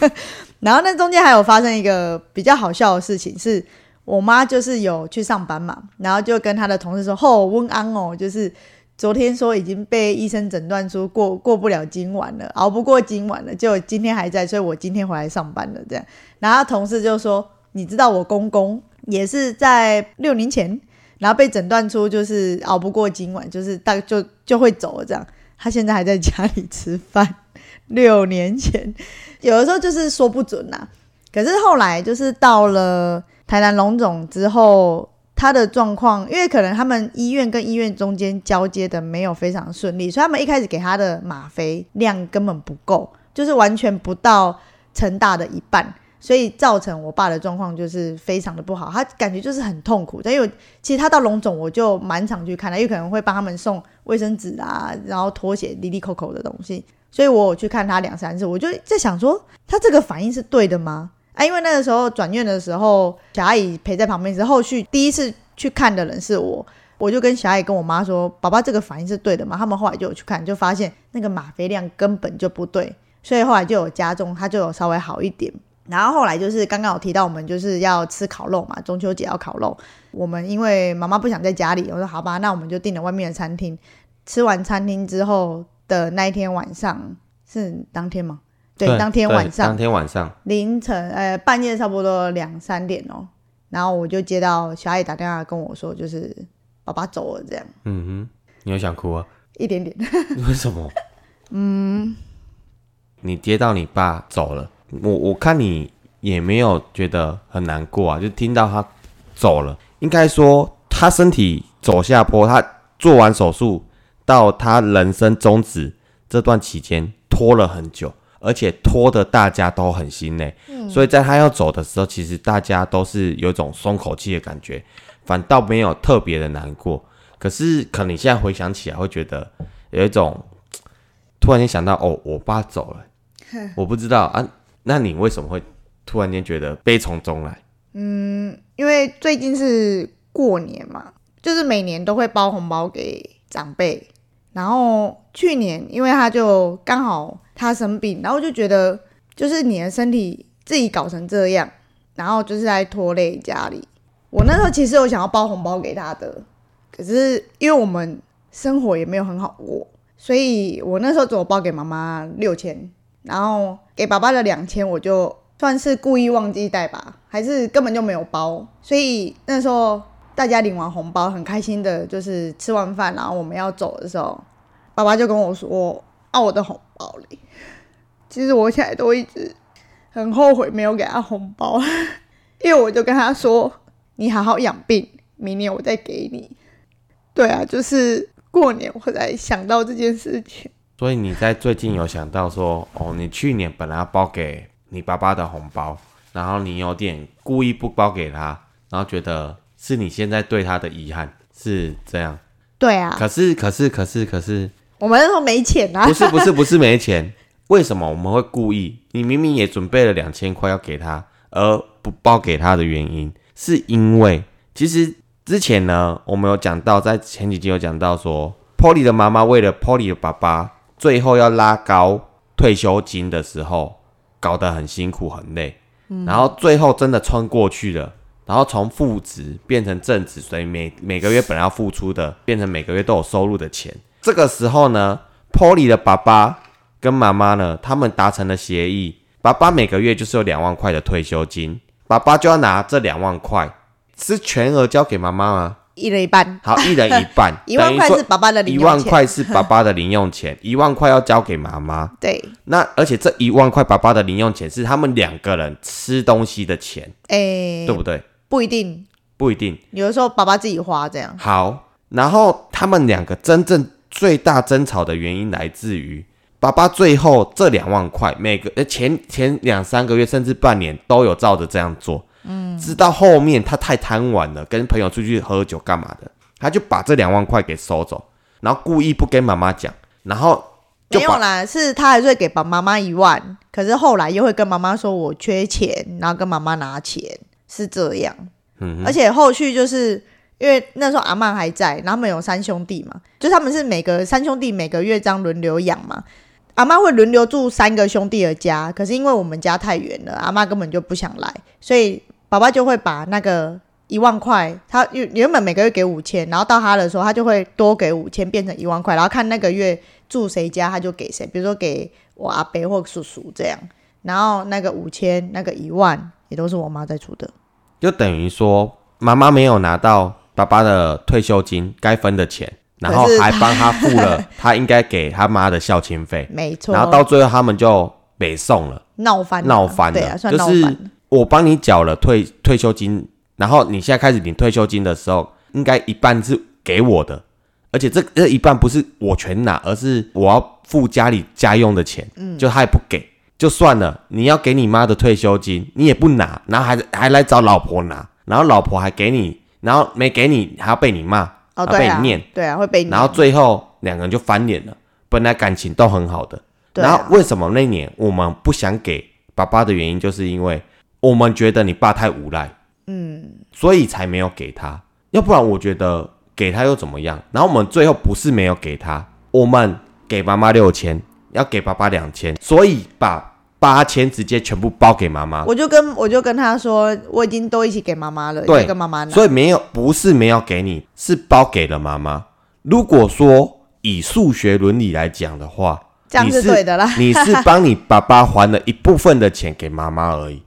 然后那中间还有发生一个比较好笑的事情是。我妈就是有去上班嘛，然后就跟她的同事说：“吼，温安哦，就是昨天说已经被医生诊断出过过不了今晚了，熬不过今晚了，就今天还在，所以我今天回来上班了。”这样，然后同事就说：“你知道我公公也是在六年前，然后被诊断出就是熬不过今晚，就是大就就会走了这样。他现在还在家里吃饭，六年前，有的时候就是说不准呐、可是后来就是到了。”台南龙总之后，他的状况，因为可能他们医院跟医院中间交接的没有非常顺利，所以他们一开始给他的吗啡量根本不够，就是完全不到成大的一半，所以造成我爸的状况就是非常的不好，他感觉就是很痛苦。但因为其实他到龙总，我就蛮常去看他，因为可能会帮他们送卫生纸啊，然后拖鞋、里里扣扣的东西，所以我有去看他两三次，我就在想说，他这个反应是对的吗？啊，因为那个时候转院的时候，小阿姨陪在旁边，是后续第一次去看的人是我，我就跟小阿姨跟我妈说，爸爸这个反应是对的嘛？他们后来就有去看，就发现那个吗啡量根本就不对，所以后来就有加重，它就有稍微好一点。然后后来就是刚刚有提到我们就是要吃烤肉嘛，中秋节要烤肉。我们因为妈妈不想在家里，我说好吧，那我们就订了外面的餐厅。吃完餐厅之后的那一天晚上是当天吗？对，当天晚上，当天晚上凌晨呃半夜差不多两三点哦，然后我就接到小爱打电话跟我说，就是爸爸走了这样。嗯哼，你有想哭啊？一点点。为什么？嗯，你接到你爸走了。我我看你也没有觉得很难过啊，就听到他走了。应该说他身体走下坡，他做完手术到他人生终止这段期间拖了很久，而且拖的大家都很心累。嗯，所以在他要走的时候，其实大家都是有一种松口气的感觉，反倒没有特别的难过。可是可能你现在回想起来，会觉得有一种突然间想到，哦，我爸走了，我不知道啊。那你为什么会突然间觉得悲从中来？嗯，因为最近是过年嘛，就是每年都会包红包给长辈。然后去年因为他就刚好他生病，然后就觉得就是你的身体自己搞成这样，然后就是在拖累家里。我那时候其实有想要包红包给他的，可是因为我们生活也没有很好过，所以我那时候只有包给妈妈六千。然后给爸爸的两千，我就算是故意忘记带吧，还是根本就没有包。所以那时候大家领完红包，很开心的，就是吃完饭，然后我们要走的时候，爸爸就跟我说：“啊，我的红包里。”其实我现在都一直很后悔没有给他红包，因为我就跟他说：“你好好养病，明年我再给你。”对啊，就是过年我才想到这件事情。所以你在最近有想到说，哦，你去年本来要包给你爸爸的红包，然后你有点故意不包给他，然后觉得是你现在对他的遗憾，是这样？对啊。可是，可是，可是，可是，我们那时候没钱啊。不是，不是，不是没钱。为什么我们会故意？你明明也准备了两千块要给他，而不包给他的原因，是因为其实之前呢，我们有讲到，在前几集有讲到说，Polly 的妈妈为了 Polly 的爸爸。最后要拉高退休金的时候，搞得很辛苦很累，然后最后真的穿过去了，然后从负值变成正值，所以每每个月本来要付出的，变成每个月都有收入的钱。这个时候呢，Polly 的爸爸跟妈妈呢，他们达成了协议，爸爸每个月就是有两万块的退休金，爸爸就要拿这两万块，是全额交给妈妈吗？一人一半，好，一人一半，一万块是爸爸的零用钱，一万块是爸爸的零用钱，一万块要交给妈妈。对，那而且这一万块爸爸的零用钱是他们两个人吃东西的钱，哎，对不对？不一定，不一定，有的时候爸爸自己花这样。好，然后他们两个真正最大争吵的原因来自于爸爸最后这两万块，每个呃前前两三个月甚至半年都有照着这样做。嗯，直到后面他太贪玩了，跟朋友出去喝酒干嘛的，他就把这两万块给收走，然后故意不跟妈妈讲，然后没有啦，是他还是会给爸妈妈一万，可是后来又会跟妈妈说我缺钱，然后跟妈妈拿钱，是这样。嗯，而且后续就是因为那时候阿曼还在，然后他们有三兄弟嘛，就他们是每个三兄弟每个月这样轮流养嘛，阿妈会轮流住三个兄弟的家，可是因为我们家太远了，阿妈根本就不想来，所以。爸爸就会把那个一万块，他原原本每个月给五千，然后到他的时候，他就会多给五千，变成一万块，然后看那个月住谁家，他就给谁，比如说给我阿伯或叔叔这样，然后那个五千、那个一万也都是我妈在出的，就等于说妈妈没有拿到爸爸的退休金该分的钱，然后还帮他付了 他应该给他妈的孝亲费，没错，然后到最后他们就北送了，闹翻，闹翻了，就是。我帮你缴了退退休金，然后你现在开始领退休金的时候，应该一半是给我的，而且这这一半不是我全拿，而是我要付家里家用的钱，嗯，就他也不给，就算了。你要给你妈的退休金，你也不拿，然后还还来找老婆拿，然后老婆还给你，然后没给你还要被你骂，哦，对啊，念，对啊，会被，然后最后两个人就翻脸了。本来感情都很好的，然后为什么那年我们不想给爸爸的原因，就是因为。我们觉得你爸太无赖，嗯，所以才没有给他。要不然，我觉得给他又怎么样？然后我们最后不是没有给他，我们给妈妈六千，要给爸爸两千，所以把八千直接全部包给妈妈。我就跟我就跟他说，我已经都一起给妈妈了，对跟妈妈拿。所以没有不是没有给你，是包给了妈妈。如果说以数学伦理来讲的话，这样你是对的啦。你是帮你爸爸还了一部分的钱给妈妈而已，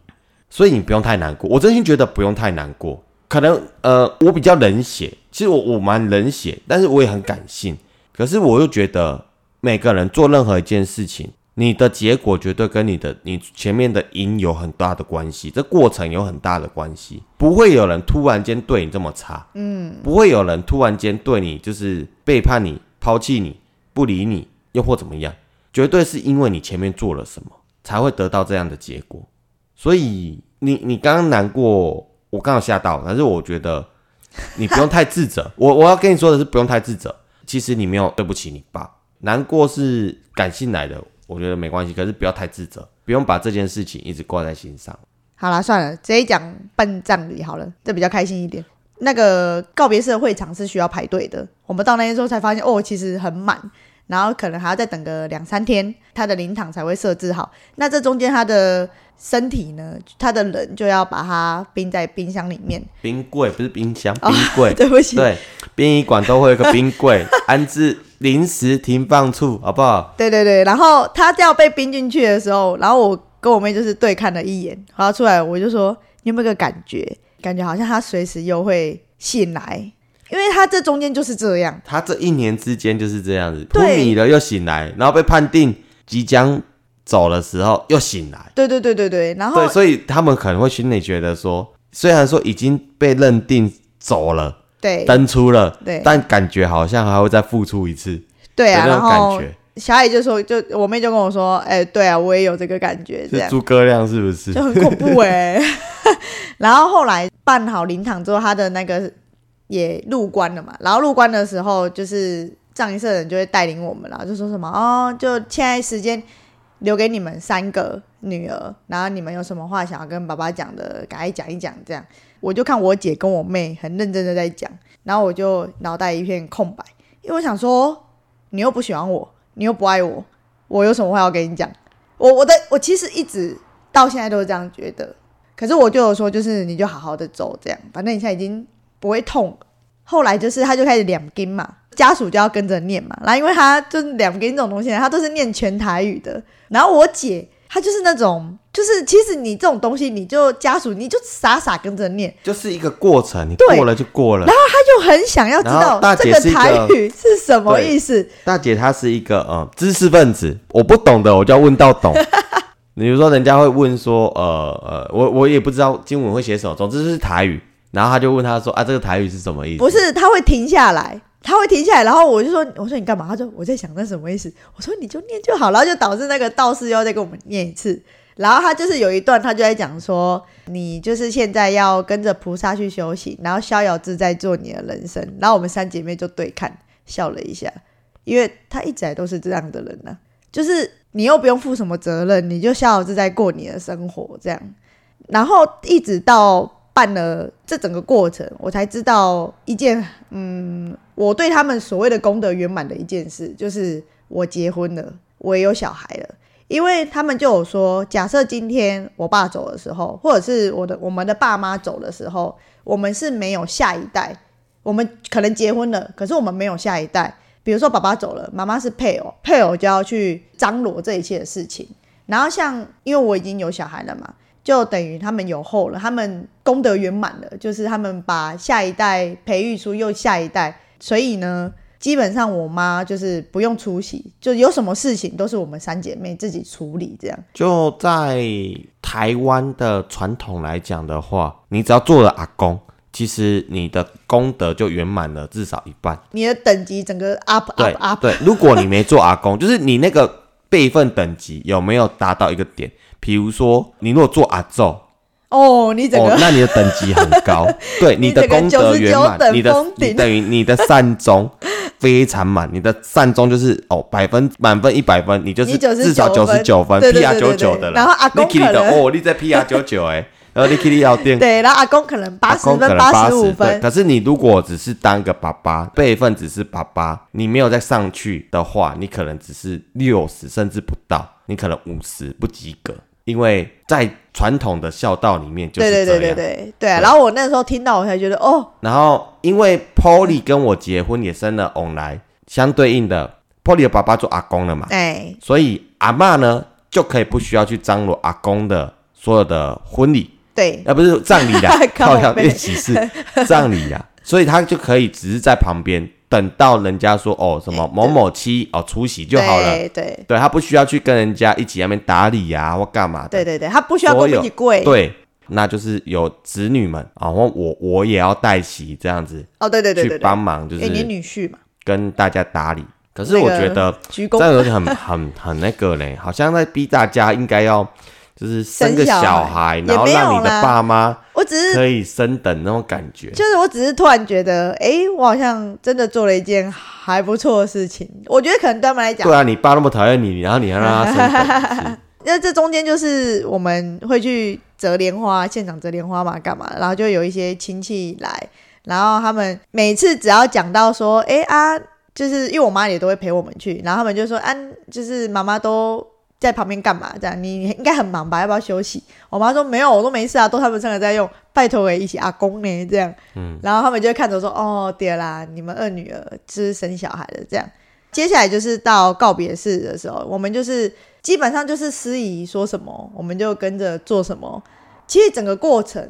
所以你不用太难过。我真心觉得不用太难过。可能呃，我比较冷血，其实我我蛮冷血，但是我也很感性。可是我又觉得每个人做任何一件事情，你的结果绝对跟你的你前面的因有很大的关系，这过程有很大的关系。不会有人突然间对你这么差，嗯，不会有人突然间对你就是背叛你、抛弃你、不理你，又或怎么样。绝对是因为你前面做了什么，才会得到这样的结果。所以你你刚刚难过，我刚好吓到，但是我觉得你不用太自责。我我要跟你说的是，不用太自责。其实你没有对不起你爸，难过是感性来的，我觉得没关系。可是不要太自责，不用把这件事情一直挂在心上。好啦，算了，直接讲办葬礼好了，这比较开心一点。那个告别式的会场是需要排队的，我们到那天之后才发现，哦，其实很满，然后可能还要再等个两三天，他的灵堂才会设置好。那这中间他的身体呢，他的人就要把它冰在冰箱里面。冰柜不是冰箱，冰柜。对不起，对，殡仪馆都会有个冰柜，安置临时停放处，好不好？对对对，然后他要被冰进去的时候，然后我跟我妹就是对看了一眼，然后出来我就说：“你有没有个感觉？感觉好像他随时又会醒来，因为他这中间就是这样。他这一年之间就是这样子，昏迷了又醒来，然后被判定即将走的时候又醒来。对对对对对，然后对，所以他们可能会心里觉得说，虽然说已经被认定走了、对登出了，对但感觉好像还会再付出一次对啊，那种感觉。小野就说，就我妹就跟我说，哎、对啊，我也有这个感觉，这样是诸葛亮是不是就？很恐怖哎、然后后来办好灵堂之后，他的那个也入关了嘛。然后入关的时候，就是藏仪社的人就会带领我们啦，就说什么哦，就现在时间留给你们三个女儿，然后你们有什么话想要跟爸爸讲的，赶快讲一讲。这样，我就看我姐跟我妹很认真的在讲，然后我就脑袋一片空白，因为我想说，你又不喜欢我，你又不爱我，我有什么话要跟你讲？我我的我其实一直到现在都是这样觉得，可是我就有说，就是你就好好的走，这样，反正你现在已经不会痛。后来就是他就开始两根嘛，家属就要跟着念嘛，然后因为他就是两根这种东西，他都是念全台语的。然后我姐她就是那种，就是其实你这种东西，你就家属你就傻傻跟着念，就是一个过程，你过了就过了。然后他就很想要知道这个个台语是什么意思。大姐她是一个呃知识分子，我不懂的我就要问到懂。比如说人家会问说，呃呃，我我也不知道经文会写什么，总之是台语，然后他就问他说啊，这个台语是什么意思？不是，他会停下来，他会停下来，然后我就说，我说你干嘛？他说我在想那什么意思。我说你就念就好，然后就导致那个道士又要再跟我们念一次。然后他就是有一段，他就在讲说，你就是现在要跟着菩萨去修行，然后逍遥自在做你的人生。然后我们三姐妹就对看笑了一下，因为他一直来都是这样的人呢、就是你又不用负什么责任，你就逍遥自在过你的生活这样。然后一直到办了这整个过程，我才知道一件，嗯，我对他们所谓的功德圆满的一件事，就是我结婚了，我也有小孩了。因为他们就有说，假设今天我爸走的时候，或者是我的我们的爸妈走的时候，我们是没有下一代，我们可能结婚了，可是我们没有下一代。比如说爸爸走了，妈妈是配偶，配偶就要去张罗这一切的事情。然后像因为我已经有小孩了嘛，就等于他们有后了，他们功德圆满了，就是他们把下一代培育出又下一代，所以呢，基本上我妈就是不用出席，就有什么事情都是我们三姐妹自己处理这样。就在台湾的传统来讲的话，你只要做了阿公，其实你的功德就圆满了至少一半。你的等级整个 up 对 up up，对，如果你没做阿公，就是你那个辈分等级有没有达到一个点？比如说，你如果做阿宙，哦，你整个、哦，那你的等级很高，对，你的功德圆99满，你的你等于你的善终 非常满，你的善终就是哦百分满分一百分，你就是至少九十九分对对，PR 对对。九九的了。然后阿公哦，你在 PR 九九哎，然后你去聊天，对，然后阿公可能八十分、八十五分，可是你如果只是当个爸爸，辈分只是爸爸，你没有再上去的话，你可能只是六十甚至不到，你可能五十不及格，因为在传统的孝道里面就是对对。对对对对。啊。然后我那时候听到，我才觉得哦，然后因为 Polly 跟我结婚也生了翁来，相对应的 Polly 的爸爸做阿公了嘛，哎，所以阿嬷呢就可以不需要去张罗阿公的所有的婚礼，对，啊不是葬礼啦，要背练喜事葬礼呀，所以他就可以只是在旁边等到人家说哦什么某某期哦出席就好了，对对。对他不需要去跟人家一起在那边打理呀、或干嘛的，对对对，他不需要跟我们一起跪。对，那就是有子女们，啊，我我我也要代席这样子哦，对对对对对，去帮忙，就是，你是女婿嘛，跟大家打理。可是我觉得这样有点很 很很那个嘞，好像在逼大家应该要就是生个生小小孩然后让你的爸妈我只是可以升等那种感觉。就是我只是突然觉得，哎，我好像真的做了一件还不错的事情。我觉得可能对他们来讲对，啊，你爸那么讨厌你，然后你还让他升等，那这中间就是我们会去折莲花，现场折莲花嘛，干嘛？然后就有一些亲戚来，然后他们每次只要讲到说，哎啊，就是因为我妈也都会陪我们去，然后他们就说，啊，就是妈妈都在旁边干嘛？这样你应该很忙吧？要不要休息？我妈说没有，我都没事啊，都他们三个在用，拜托给一起阿公呢，这样。嗯，然后他们就会看着说，哦，对啦，你们二女儿就是生小孩了这样。接下来就是到告别式的时候，我们就是基本上就是司仪说什么，我们就跟着做什么。其实整个过程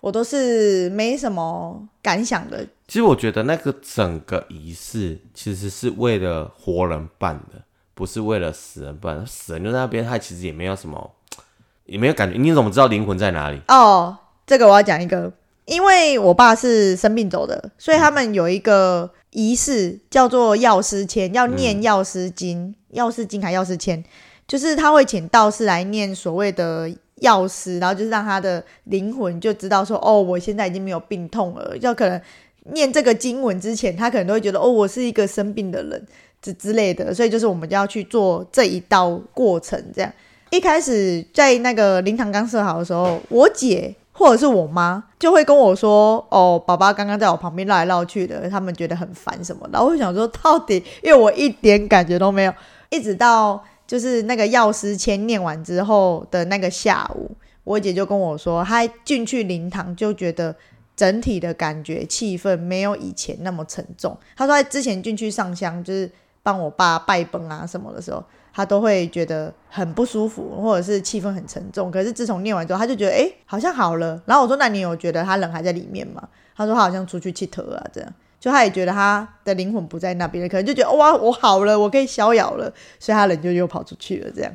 我都是没什么感想的，其实我觉得那个整个仪式其实是为了活人办的，不是为了死人不然。死人就在那边，他其实也没有什么，也没有感觉。你怎么知道灵魂在哪里？哦，这个我要讲一个，因为我爸是生病走的，所以他们有一个仪式叫做药师签，要念药师经、药师经还药师签，就是他会请道士来念所谓的药师，然后就是让他的灵魂就知道说，哦，我现在已经没有病痛了，要可能念这个经文之前，他可能都会觉得，哦，我是一个生病的人之之类的，所以就是我们就要去做这一道过程，这样。一开始在那个灵堂刚设好的时候，我姐或者是我妈就会跟我说：“哦，爸爸刚刚在我旁边绕来绕去的，他们觉得很烦什么的。”我就想说，到底因为我一点感觉都没有，一直到就是那个药师签念完之后的那个下午，我姐就跟我说，她进去灵堂就觉得。整体的感觉气氛没有以前那么沉重。她说，她之前进去上香，就是帮我爸拜崩啊什么的时候，他都会觉得很不舒服，或者是气氛很沉重。可是自从念完之后，他就觉得哎、诶好像好了。然后我说那你有觉得他人还在里面吗？他说他好像出去气头啊，这样。就他也觉得他的灵魂不在那边，可能就觉得哇我好了，我可以逍遥了，所以他人就又跑出去了这样。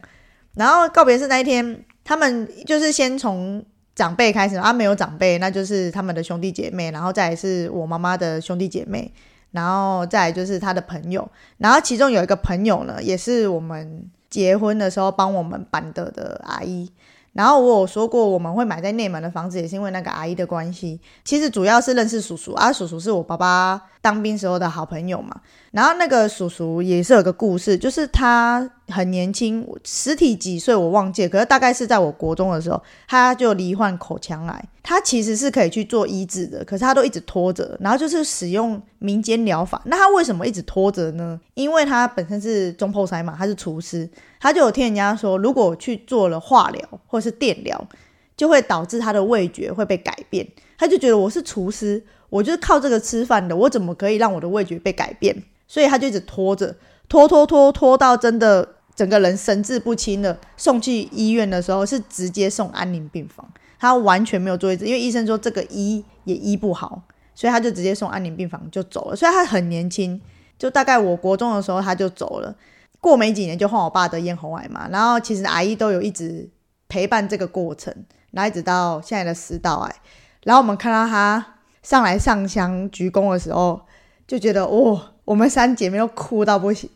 然后告别式那一天，他们就是先从长辈开始，啊没有长辈，那就是他们的兄弟姐妹，然后再是我妈妈的兄弟姐妹，然后再就是他的朋友，然后其中有一个朋友呢，也是我们结婚的时候帮我们办的的阿姨。然后我有说过，我们会买在内门的房子，也是因为那个阿姨的关系。其实主要是认识叔叔啊，叔叔是我爸爸当兵时候的好朋友嘛。然后那个叔叔也是有个故事，就是他很年轻，实体几岁我忘记，可是大概是在我国中的时候，他就罹患口腔癌。他其实是可以去做医治的，可是他都一直拖着，然后就是使用民间疗法。那他为什么一直拖着呢？因为他本身是中破塞嘛，他是厨师，他就有听人家说，如果去做了化疗或是电疗，就会导致他的味觉会被改变。他就觉得我是厨师，我就是靠这个吃饭的，我怎么可以让我的味觉被改变？所以他就一直拖着，拖拖拖拖到真的整个人神志不清了，送去医院的时候是直接送安宁病房，他完全没有做医治，因为医生说这个医也医不好，所以他就直接送安宁病房就走了。所以他很年轻，就大概我国中的时候他就走了。过没几年就换我爸得咽喉癌嘛，然后其实阿姨都有一直陪伴这个过程，然后一直到现在的食道癌。然后我们看到他上来上香鞠躬的时候，就觉得哦，我们三姐妹都哭到不行。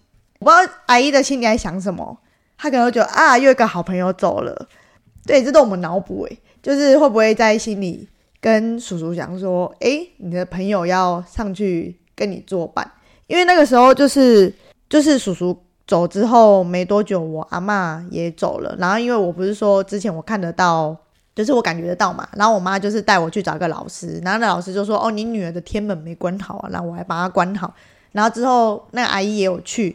我不知道阿姨的心里在想什么，她可能会觉得啊，又一个好朋友走了。对，这都我们脑补诶，就是会不会在心里跟叔叔讲说，诶，你的朋友要上去跟你作伴，因为那个时候就是就是叔叔走之后没多久，我阿嬷也走了。然后因为我不是说之前我看得到就是我感觉得到嘛。然后我妈就是带我去找一个老师，然后那老师就说：“哦，你女儿的天门没关好啊。”然后我还把她关好。然后之后那个阿姨也有去，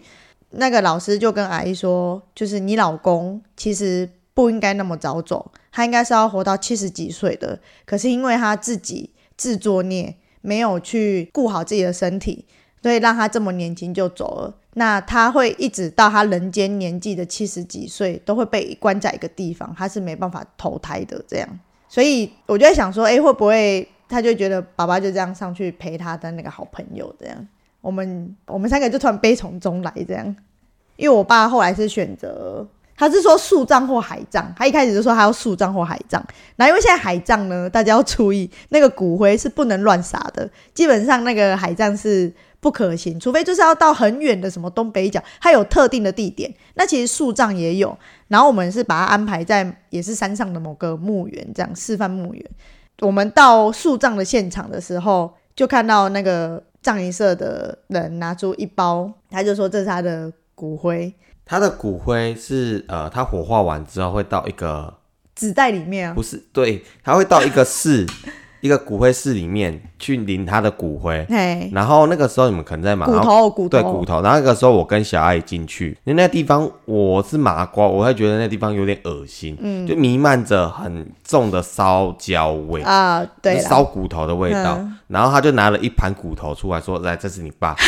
那个老师就跟阿姨说：“就是你老公其实不应该那么早走，他应该是要活到七十几岁的。可是因为他自己自作孽，没有去顾好自己的身体，所以让他这么年轻就走了。那他会一直到他人间年纪的七十几岁，都会被关在一个地方，他是没办法投胎的。这样，所以我就在想说，哎，会不会他就觉得爸爸就这样上去陪他的那个好朋友这样？我们我们三个就突然悲从中来这样，因为我爸后来是选择，他是说树葬或海葬，他一开始就说他要树葬或海葬。那因为现在海葬呢，大家要注意，那个骨灰是不能乱撒的，基本上那个海葬是不可行，除非就是要到很远的什么东北角，它有特定的地点。那其实树葬也有，然后我们是把它安排在也是山上的某个墓园，这样示范墓园。我们到树葬的现场的时候，就看到那个。葬仪社的人拿出一包，他就说这是他的骨灰。他的骨灰是呃，他火化完之后会到一个纸袋里面啊？不是，对，他会到一个室。一个骨灰室里面去领他的骨灰，然后那个时候你们可能在忙骨头，骨头对骨头。然后那个时候我跟小阿姨进去，因为那地方我是麻瓜，我会觉得那地方有点恶心，嗯，就弥漫着很重的烧焦味啊，对，烧骨头的味道。然后他就拿了一盘骨头出来说：“来，这是你爸。”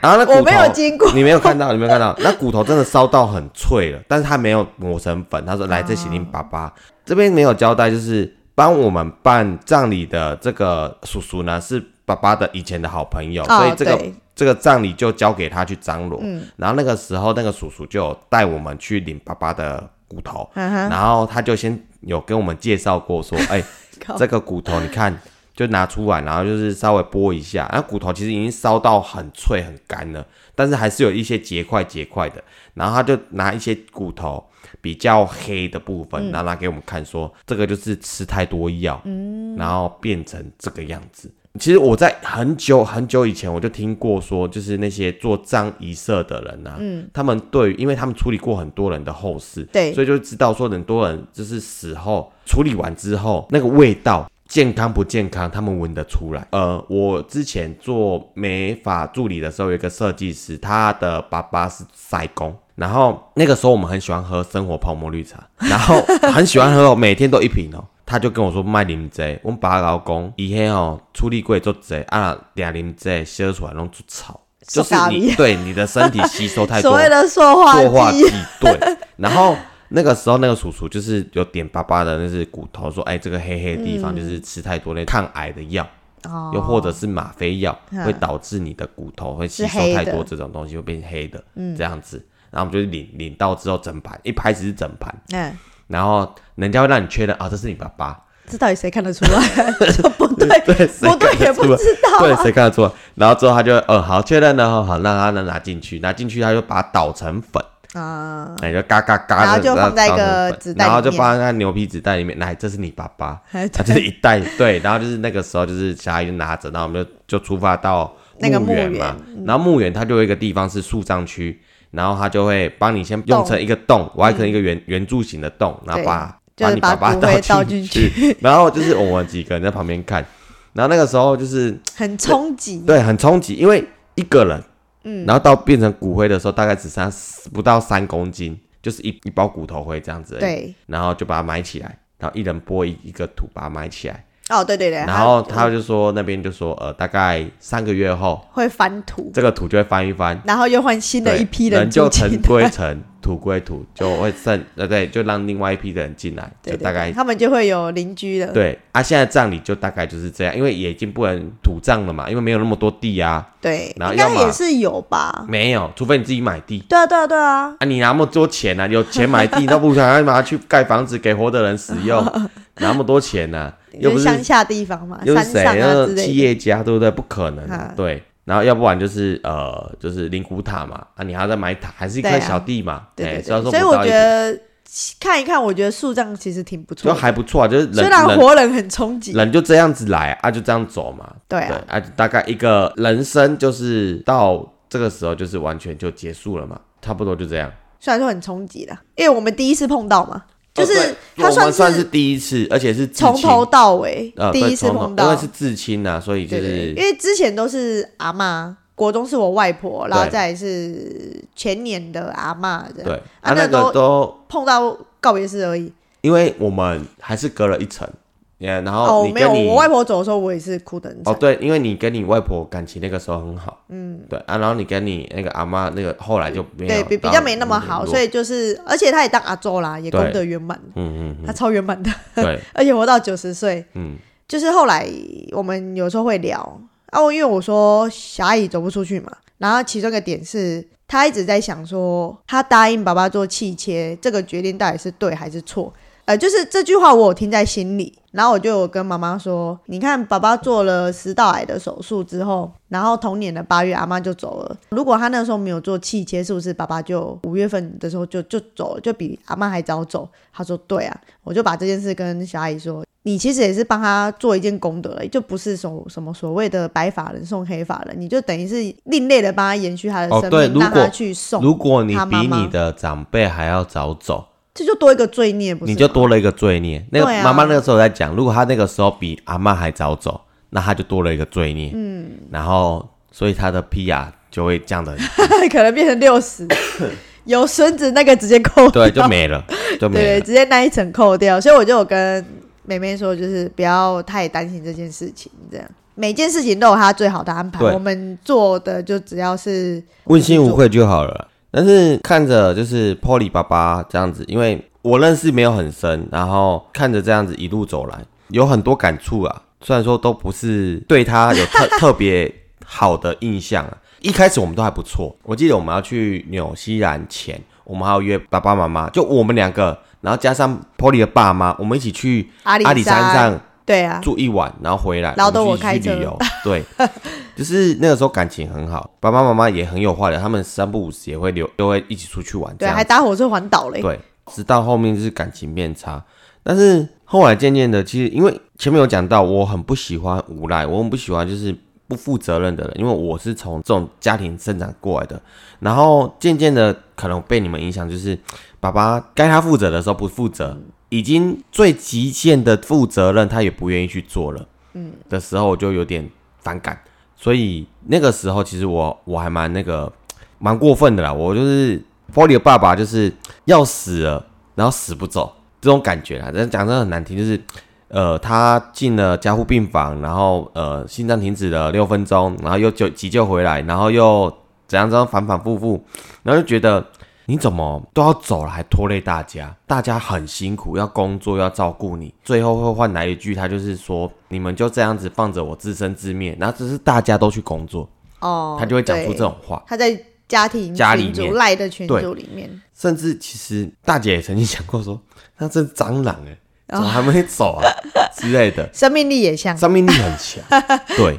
然后那我没有经过，你没有看到，你没有看到，那骨头真的烧到很脆了，但是他没有磨成粉。他说：“来，这是你爸爸。”这边没有交代，就是。帮我们办葬礼的这个叔叔呢，是爸爸的以前的好朋友，所以这个这个葬礼就交给他去张罗。然后那个时候，那个叔叔就带我们去领爸爸的骨头，然后他就先有跟我们介绍过，说：“ 哎，这个骨头你看，就拿出来，然后就是稍微剥一下，然后骨头其实已经烧到很脆很干了，但是还是有一些结块结块的。然后他就拿一些骨头。”比较黑的部分，然后拿给我们看，说这个就是吃太多药，嗯，然后变成这个样子。其实我在很久很久以前我就听过说，就是那些做葬仪社的人呐，嗯，他们对，因为他们处理过很多人的后事，对，所以就知道说很多人就是死后处理完之后，那个味道健康不健康，他们闻得出来。呃，我之前做美发助理的时候，有一个设计师，他的爸爸是塞工。然后那个时候我们很喜欢喝生活泡沫绿茶，然后很喜欢喝，每天都一瓶哦。他就跟我说卖啉这，我们爸老公以前哦出力过做这啊，两啉这吸出来弄出草，就是你对你的身体吸收太多，所谓的塑化剂。对，然后那个时候那个叔叔就是有点巴巴的那是骨头，说哎这个黑黑的地方就是吃太多那抗癌的药，又或者是吗啡药会导致你的骨头会吸收太多这种东西会变黑的，这样子。然后我们就领领到之后整盘，一拍始是整盘，嗯，然后人家会让你确认啊，这是你爸爸，这到底谁看得出来？不对，对，不对也不知道，对，谁看得出来？然后之后他就，呃，好确认了，好，让他能拿进去，拿进去他就把它捣成粉啊，哎，就嘎嘎嘎，然后就放在一个纸袋，然后就放在牛皮纸袋里面，来，这是你爸爸，他就是一袋，对，然后就是那个时候就是小孩就拿着，然后我们就就出发到墓园嘛，然后墓园它就有一个地方是树葬区。然后他就会帮你先用成一个洞，挖成一个圆圆柱形的洞，然后把把你爸爸倒进去，然后就是我们几个人在旁边看，然后那个时候就是很冲击，对，很冲击，因为一个人，嗯，然后到变成骨灰的时候，大概只剩不到三公斤，就是一一包骨头灰这样子，对，然后就把它埋起来，然后一人拨一一个土把它埋起来。哦，对对对，然后他就说那边就说呃，大概三个月后会翻土，这个土就会翻一翻，然后又换新的一批人就尘归尘，土归土，就会剩呃对，就让另外一批的人进来，就大概他们就会有邻居了。对啊，现在葬礼就大概就是这样，因为也已经不能土葬了嘛，因为没有那么多地啊。对，然后应该也是有吧？没有，除非你自己买地。对啊，对啊，对啊。啊，你那么多钱呢？有钱买地，那不想要拿去盖房子给活的人使用？那么多钱呢？又不是乡下地方嘛，又是谁？那企业家对不对？不可能，对。然后要不然就是呃，就是灵骨塔嘛，啊，你还要再买塔，还是一块小地嘛？对对对。所以我觉得看一看，我觉得树葬其实挺不错，就还不错啊。就是虽然活人很冲击，人就这样子来啊，就这样走嘛。对啊，啊，大概一个人生就是到这个时候就是完全就结束了嘛，差不多就这样。虽然说很冲击的，因为我们第一次碰到嘛。就是我们算是是第一次，而且是从头到尾呃第一次碰到，因为是至亲呐，所以就是因为之前都是阿嬷，国中是我外婆，然后再是前年的阿嬷这样，对，啊啊那那都个都碰到告别式而已。因为我们还是隔了一层，yeah, 然后哦，没有，你跟你我外婆走的时候，我也是哭的很惨。哦对，因为你跟你外婆感情那个时候很好，嗯，对啊，然后你跟你那个阿妈那个后来就没有对比比到较没那么好，所以以就是，而且他也当阿周啦，也功德圆满，嗯嗯他超圆满的，嗯，对，而且活到九十岁。嗯就是后来我们有时候会聊，啊，我因为我说小阿姨走不出去嘛，然后其中一个点是她一直在想说，她答应爸爸做气切这个决定到底是对还是错？呃，就是这句话我有听在心里，然后我就有跟妈妈说，你看爸爸做了食道癌的手术之后，然后同年的八月阿妈就走了。如果他那时候没有做气切，是不是爸爸就五月份的时候就就走了，就比阿妈还早走？他说对啊，我就把这件事跟小阿姨说，你其实也是帮他做一件功德了，就不是所什么所谓的白发人送黑发人，你就等于是另类的帮他延续他的哦生命，让对如果他去送，如果你他妈妈比你的长辈还要早走，这就多一个罪孽，不是你？就多了一个罪孽。那个对啊妈妈那个时候在讲，如果她那个时候比阿妈还早走，那她就多了一个罪孽。嗯，然后所以她的 PR 就会降的，可能变成六十，有孙子那个直接扣掉，对，就没了，就没对，了。直接那一层扣掉。所以我就有跟妹妹说，就是不要太担心这件事情，这样每件事情都有它最好的安排，我们做的就只要是问心无愧就好了。但是看着就是 Polly 爸爸这样子，因为我认识没有很深，然后看着这样子一路走来，有很多感触啊。虽然说都不是对他有特 特别好的印象啊，一开始我们都还不错。我记得我们要去纽西兰前，我们还要约爸爸妈妈，就我们两个，然后加上 Polly 的爸妈，我们一起去阿里阿里山上对啊，住一晚，然后回来，然后都我开车去旅游。对，就是那个时候感情很好，爸爸妈妈也很有话聊，他们三不五时也会留，都会一起出去玩。对，还搭火车环岛嘞。对，直到后面就是感情变差，但是后来渐渐的，其实因为前面有讲到，我很不喜欢无赖，我很不喜欢就是不负责任的人，因为我是从这种家庭生长过来的，然后渐渐的可能被你们影响，就是爸爸该他负责的时候不负责，已经最极限的负责任他也不愿意去做了，嗯，的时候我就有点反感，所以那个时候其实我我还蛮那个蛮过分的啦，我就是 Polly 的爸爸就是要死了，然后死不走这种感觉啦。但讲真的很难听，就是呃，他进了加护病房，然后呃，心脏停止了六分钟，然后又救急救回来，然后又怎样怎样反反复复，然后就觉得你怎么都要走了，还拖累大家，大家很辛苦，要工作要照顾你，最后会换来一句，他就是说你们就这样子放着我自生自灭，然后只是大家都去工作，哦，他就会讲出对这种话。他在家庭家里面赖的群对组里面，甚至其实大姐也曾经讲过说，那这是蟑螂哎、怎么还没走啊 之类的，生命力也像。生命力很强。对，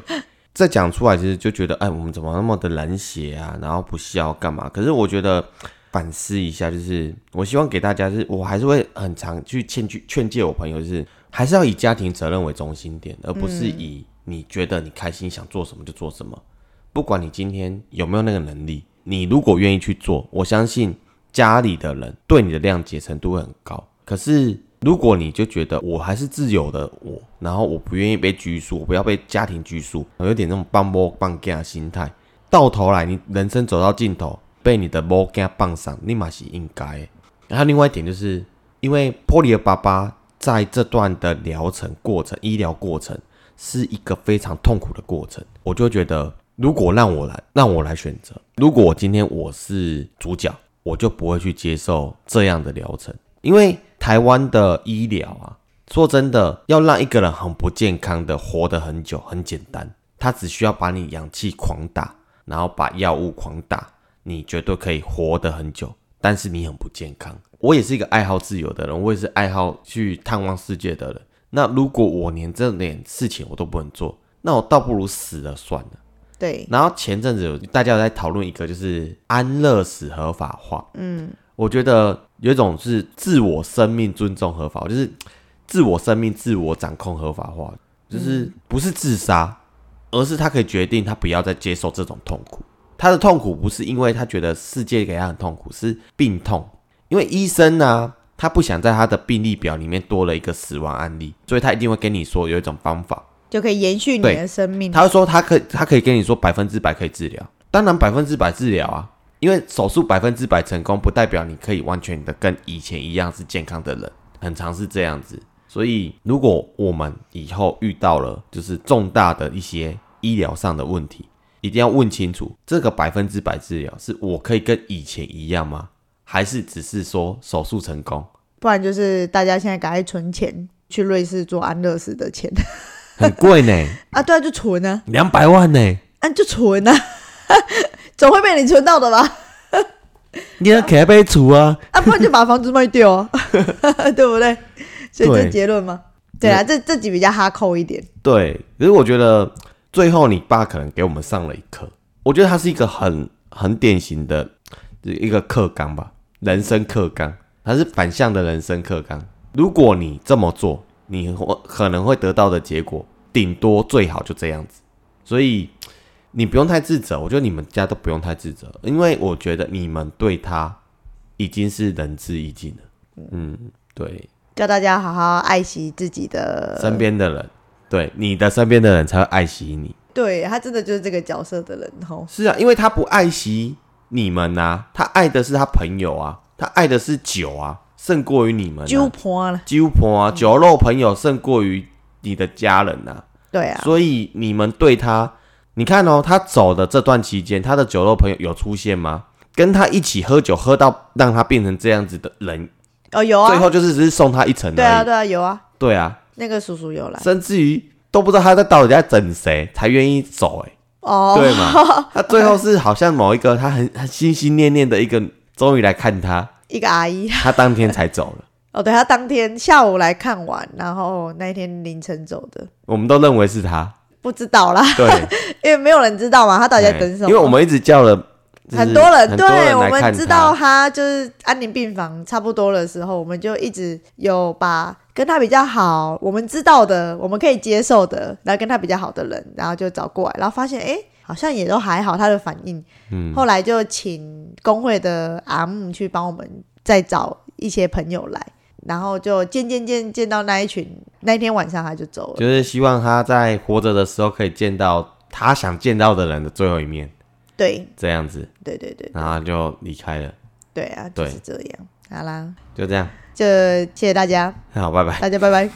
这讲出来其实就觉得，哎，我们怎么那么的冷血啊？然后不孝干嘛？可是我觉得反思一下，就是我希望给大家，就是我还是会很常去劝去劝诫我朋友，就是还是要以家庭责任为中心点，而不是以你觉得你开心想做什么就做什么。不管你今天有没有那个能力，你如果愿意去做，我相信家里的人对你的谅解程度会很高。可是如果你就觉得我还是自由的我，然后我不愿意被拘束，我不要被家庭拘束，有点那种棒波棒架的心态，到头来你人生走到尽头，被你的波架棒上，立马是应该的。然后另外一点就是，因为波利的爸爸在这段的疗程过程、医疗过程是一个非常痛苦的过程，我就觉得，如果让我来，让我来选择，如果我今天我是主角，我就不会去接受这样的疗程，因为台湾的医疗啊，说真的，要让一个人很不健康的活得很久，很简单，他只需要把你氧气狂打，然后把药物狂打，你绝对可以活得很久，但是你很不健康。我也是一个爱好自由的人，我也是爱好去探望世界的人。那如果我连这点事情我都不能做，那我倒不如死了算了。对，然后前阵子有大家有在讨论一个，就是安乐死合法化。嗯，我觉得有一种是自我生命尊重合法，就是自我生命自我掌控合法化，就是不是自杀，而是他可以决定他不要再接受这种痛苦。他的痛苦不是因为他觉得世界给他很痛苦，是病痛。因为医生呢、他不想在他的病历表里面多了一个死亡案例，所以他一定会跟你说有一种方法，就可以延续你的生命。他会说他可，他可以跟你说百分之百可以治疗，当然百分之百治疗啊，因为手术百分之百成功，不代表你可以完全的跟以前一样是健康的人，很常是这样子。所以，如果我们以后遇到了就是重大的一些医疗上的问题，一定要问清楚，这个百分之百治疗是我可以跟以前一样吗？还是只是说手术成功？不然就是大家现在赶快存钱去瑞士做安乐死的钱很贵呢，啊！对啊，就存啊，两百万呢，啊就存啊，总会被你存到的吧？你要开被除啊！啊，不然就把房子卖掉啊，对不对？所以这对结论吗？对啊，这这集比较哈扣一点。对，可是我觉得最后你爸可能给我们上了一课，我觉得他是一个很很典型的一个课纲吧，人生课纲，它是反向的人生课纲。如果你这么做，你会可能会得到的结果，顶多最好就这样子。所以你不用太自责，我觉得你们家都不用太自责，因为我觉得你们对他已经是仁至义尽了。嗯，对，叫大家好好爱惜自己的身边的人，对你的身边的人才会爱惜你。对他真的就是这个角色的人吼。是啊，因为他不爱惜你们呐、他爱的是他朋友啊，他爱的是酒啊，胜过于你们、揪啊。破了，酒婆啊，酒肉朋友胜过于你的家人呐、对啊，所以你们对他，你看哦，他走的这段期间，他的酒肉朋友有出现吗？跟他一起喝酒，喝到让他变成这样子的人，哦有啊，最后就是只是送他一程而已。对啊对啊有啊，对啊，那个叔叔有来。甚至于都不知道他在到底在整谁，才愿意走、欸，哦，对嘛？他最后是好像某一个他很很心心念念的一个，终于来看他，一个阿姨。他当天才走了。哦，对他当天下午来看完，然后那一天凌晨走的，我们都认为是他，不知道啦，对，因为没有人知道嘛，他到底在等什么？因为我们一直叫了就是很多人，对我们知道他就是安宁病房差不多的时候，我们就一直有把跟他比较好，我们知道的，我们可以接受的，然后跟他比较好的人，然后就找过来，然后发现哎，诶好像也都还好，他的反应。嗯。后来就请工会的阿木去帮我们再找一些朋友来，然后就见见见见到那一群，那一天晚上他就走了。就是希望他在活着的时候可以见到他想见到的人的最后一面，对。这样子，对对对然后就离开了，对啊，就对。是这样。好啦，就这样，就谢谢大家，好，拜拜。大家拜拜。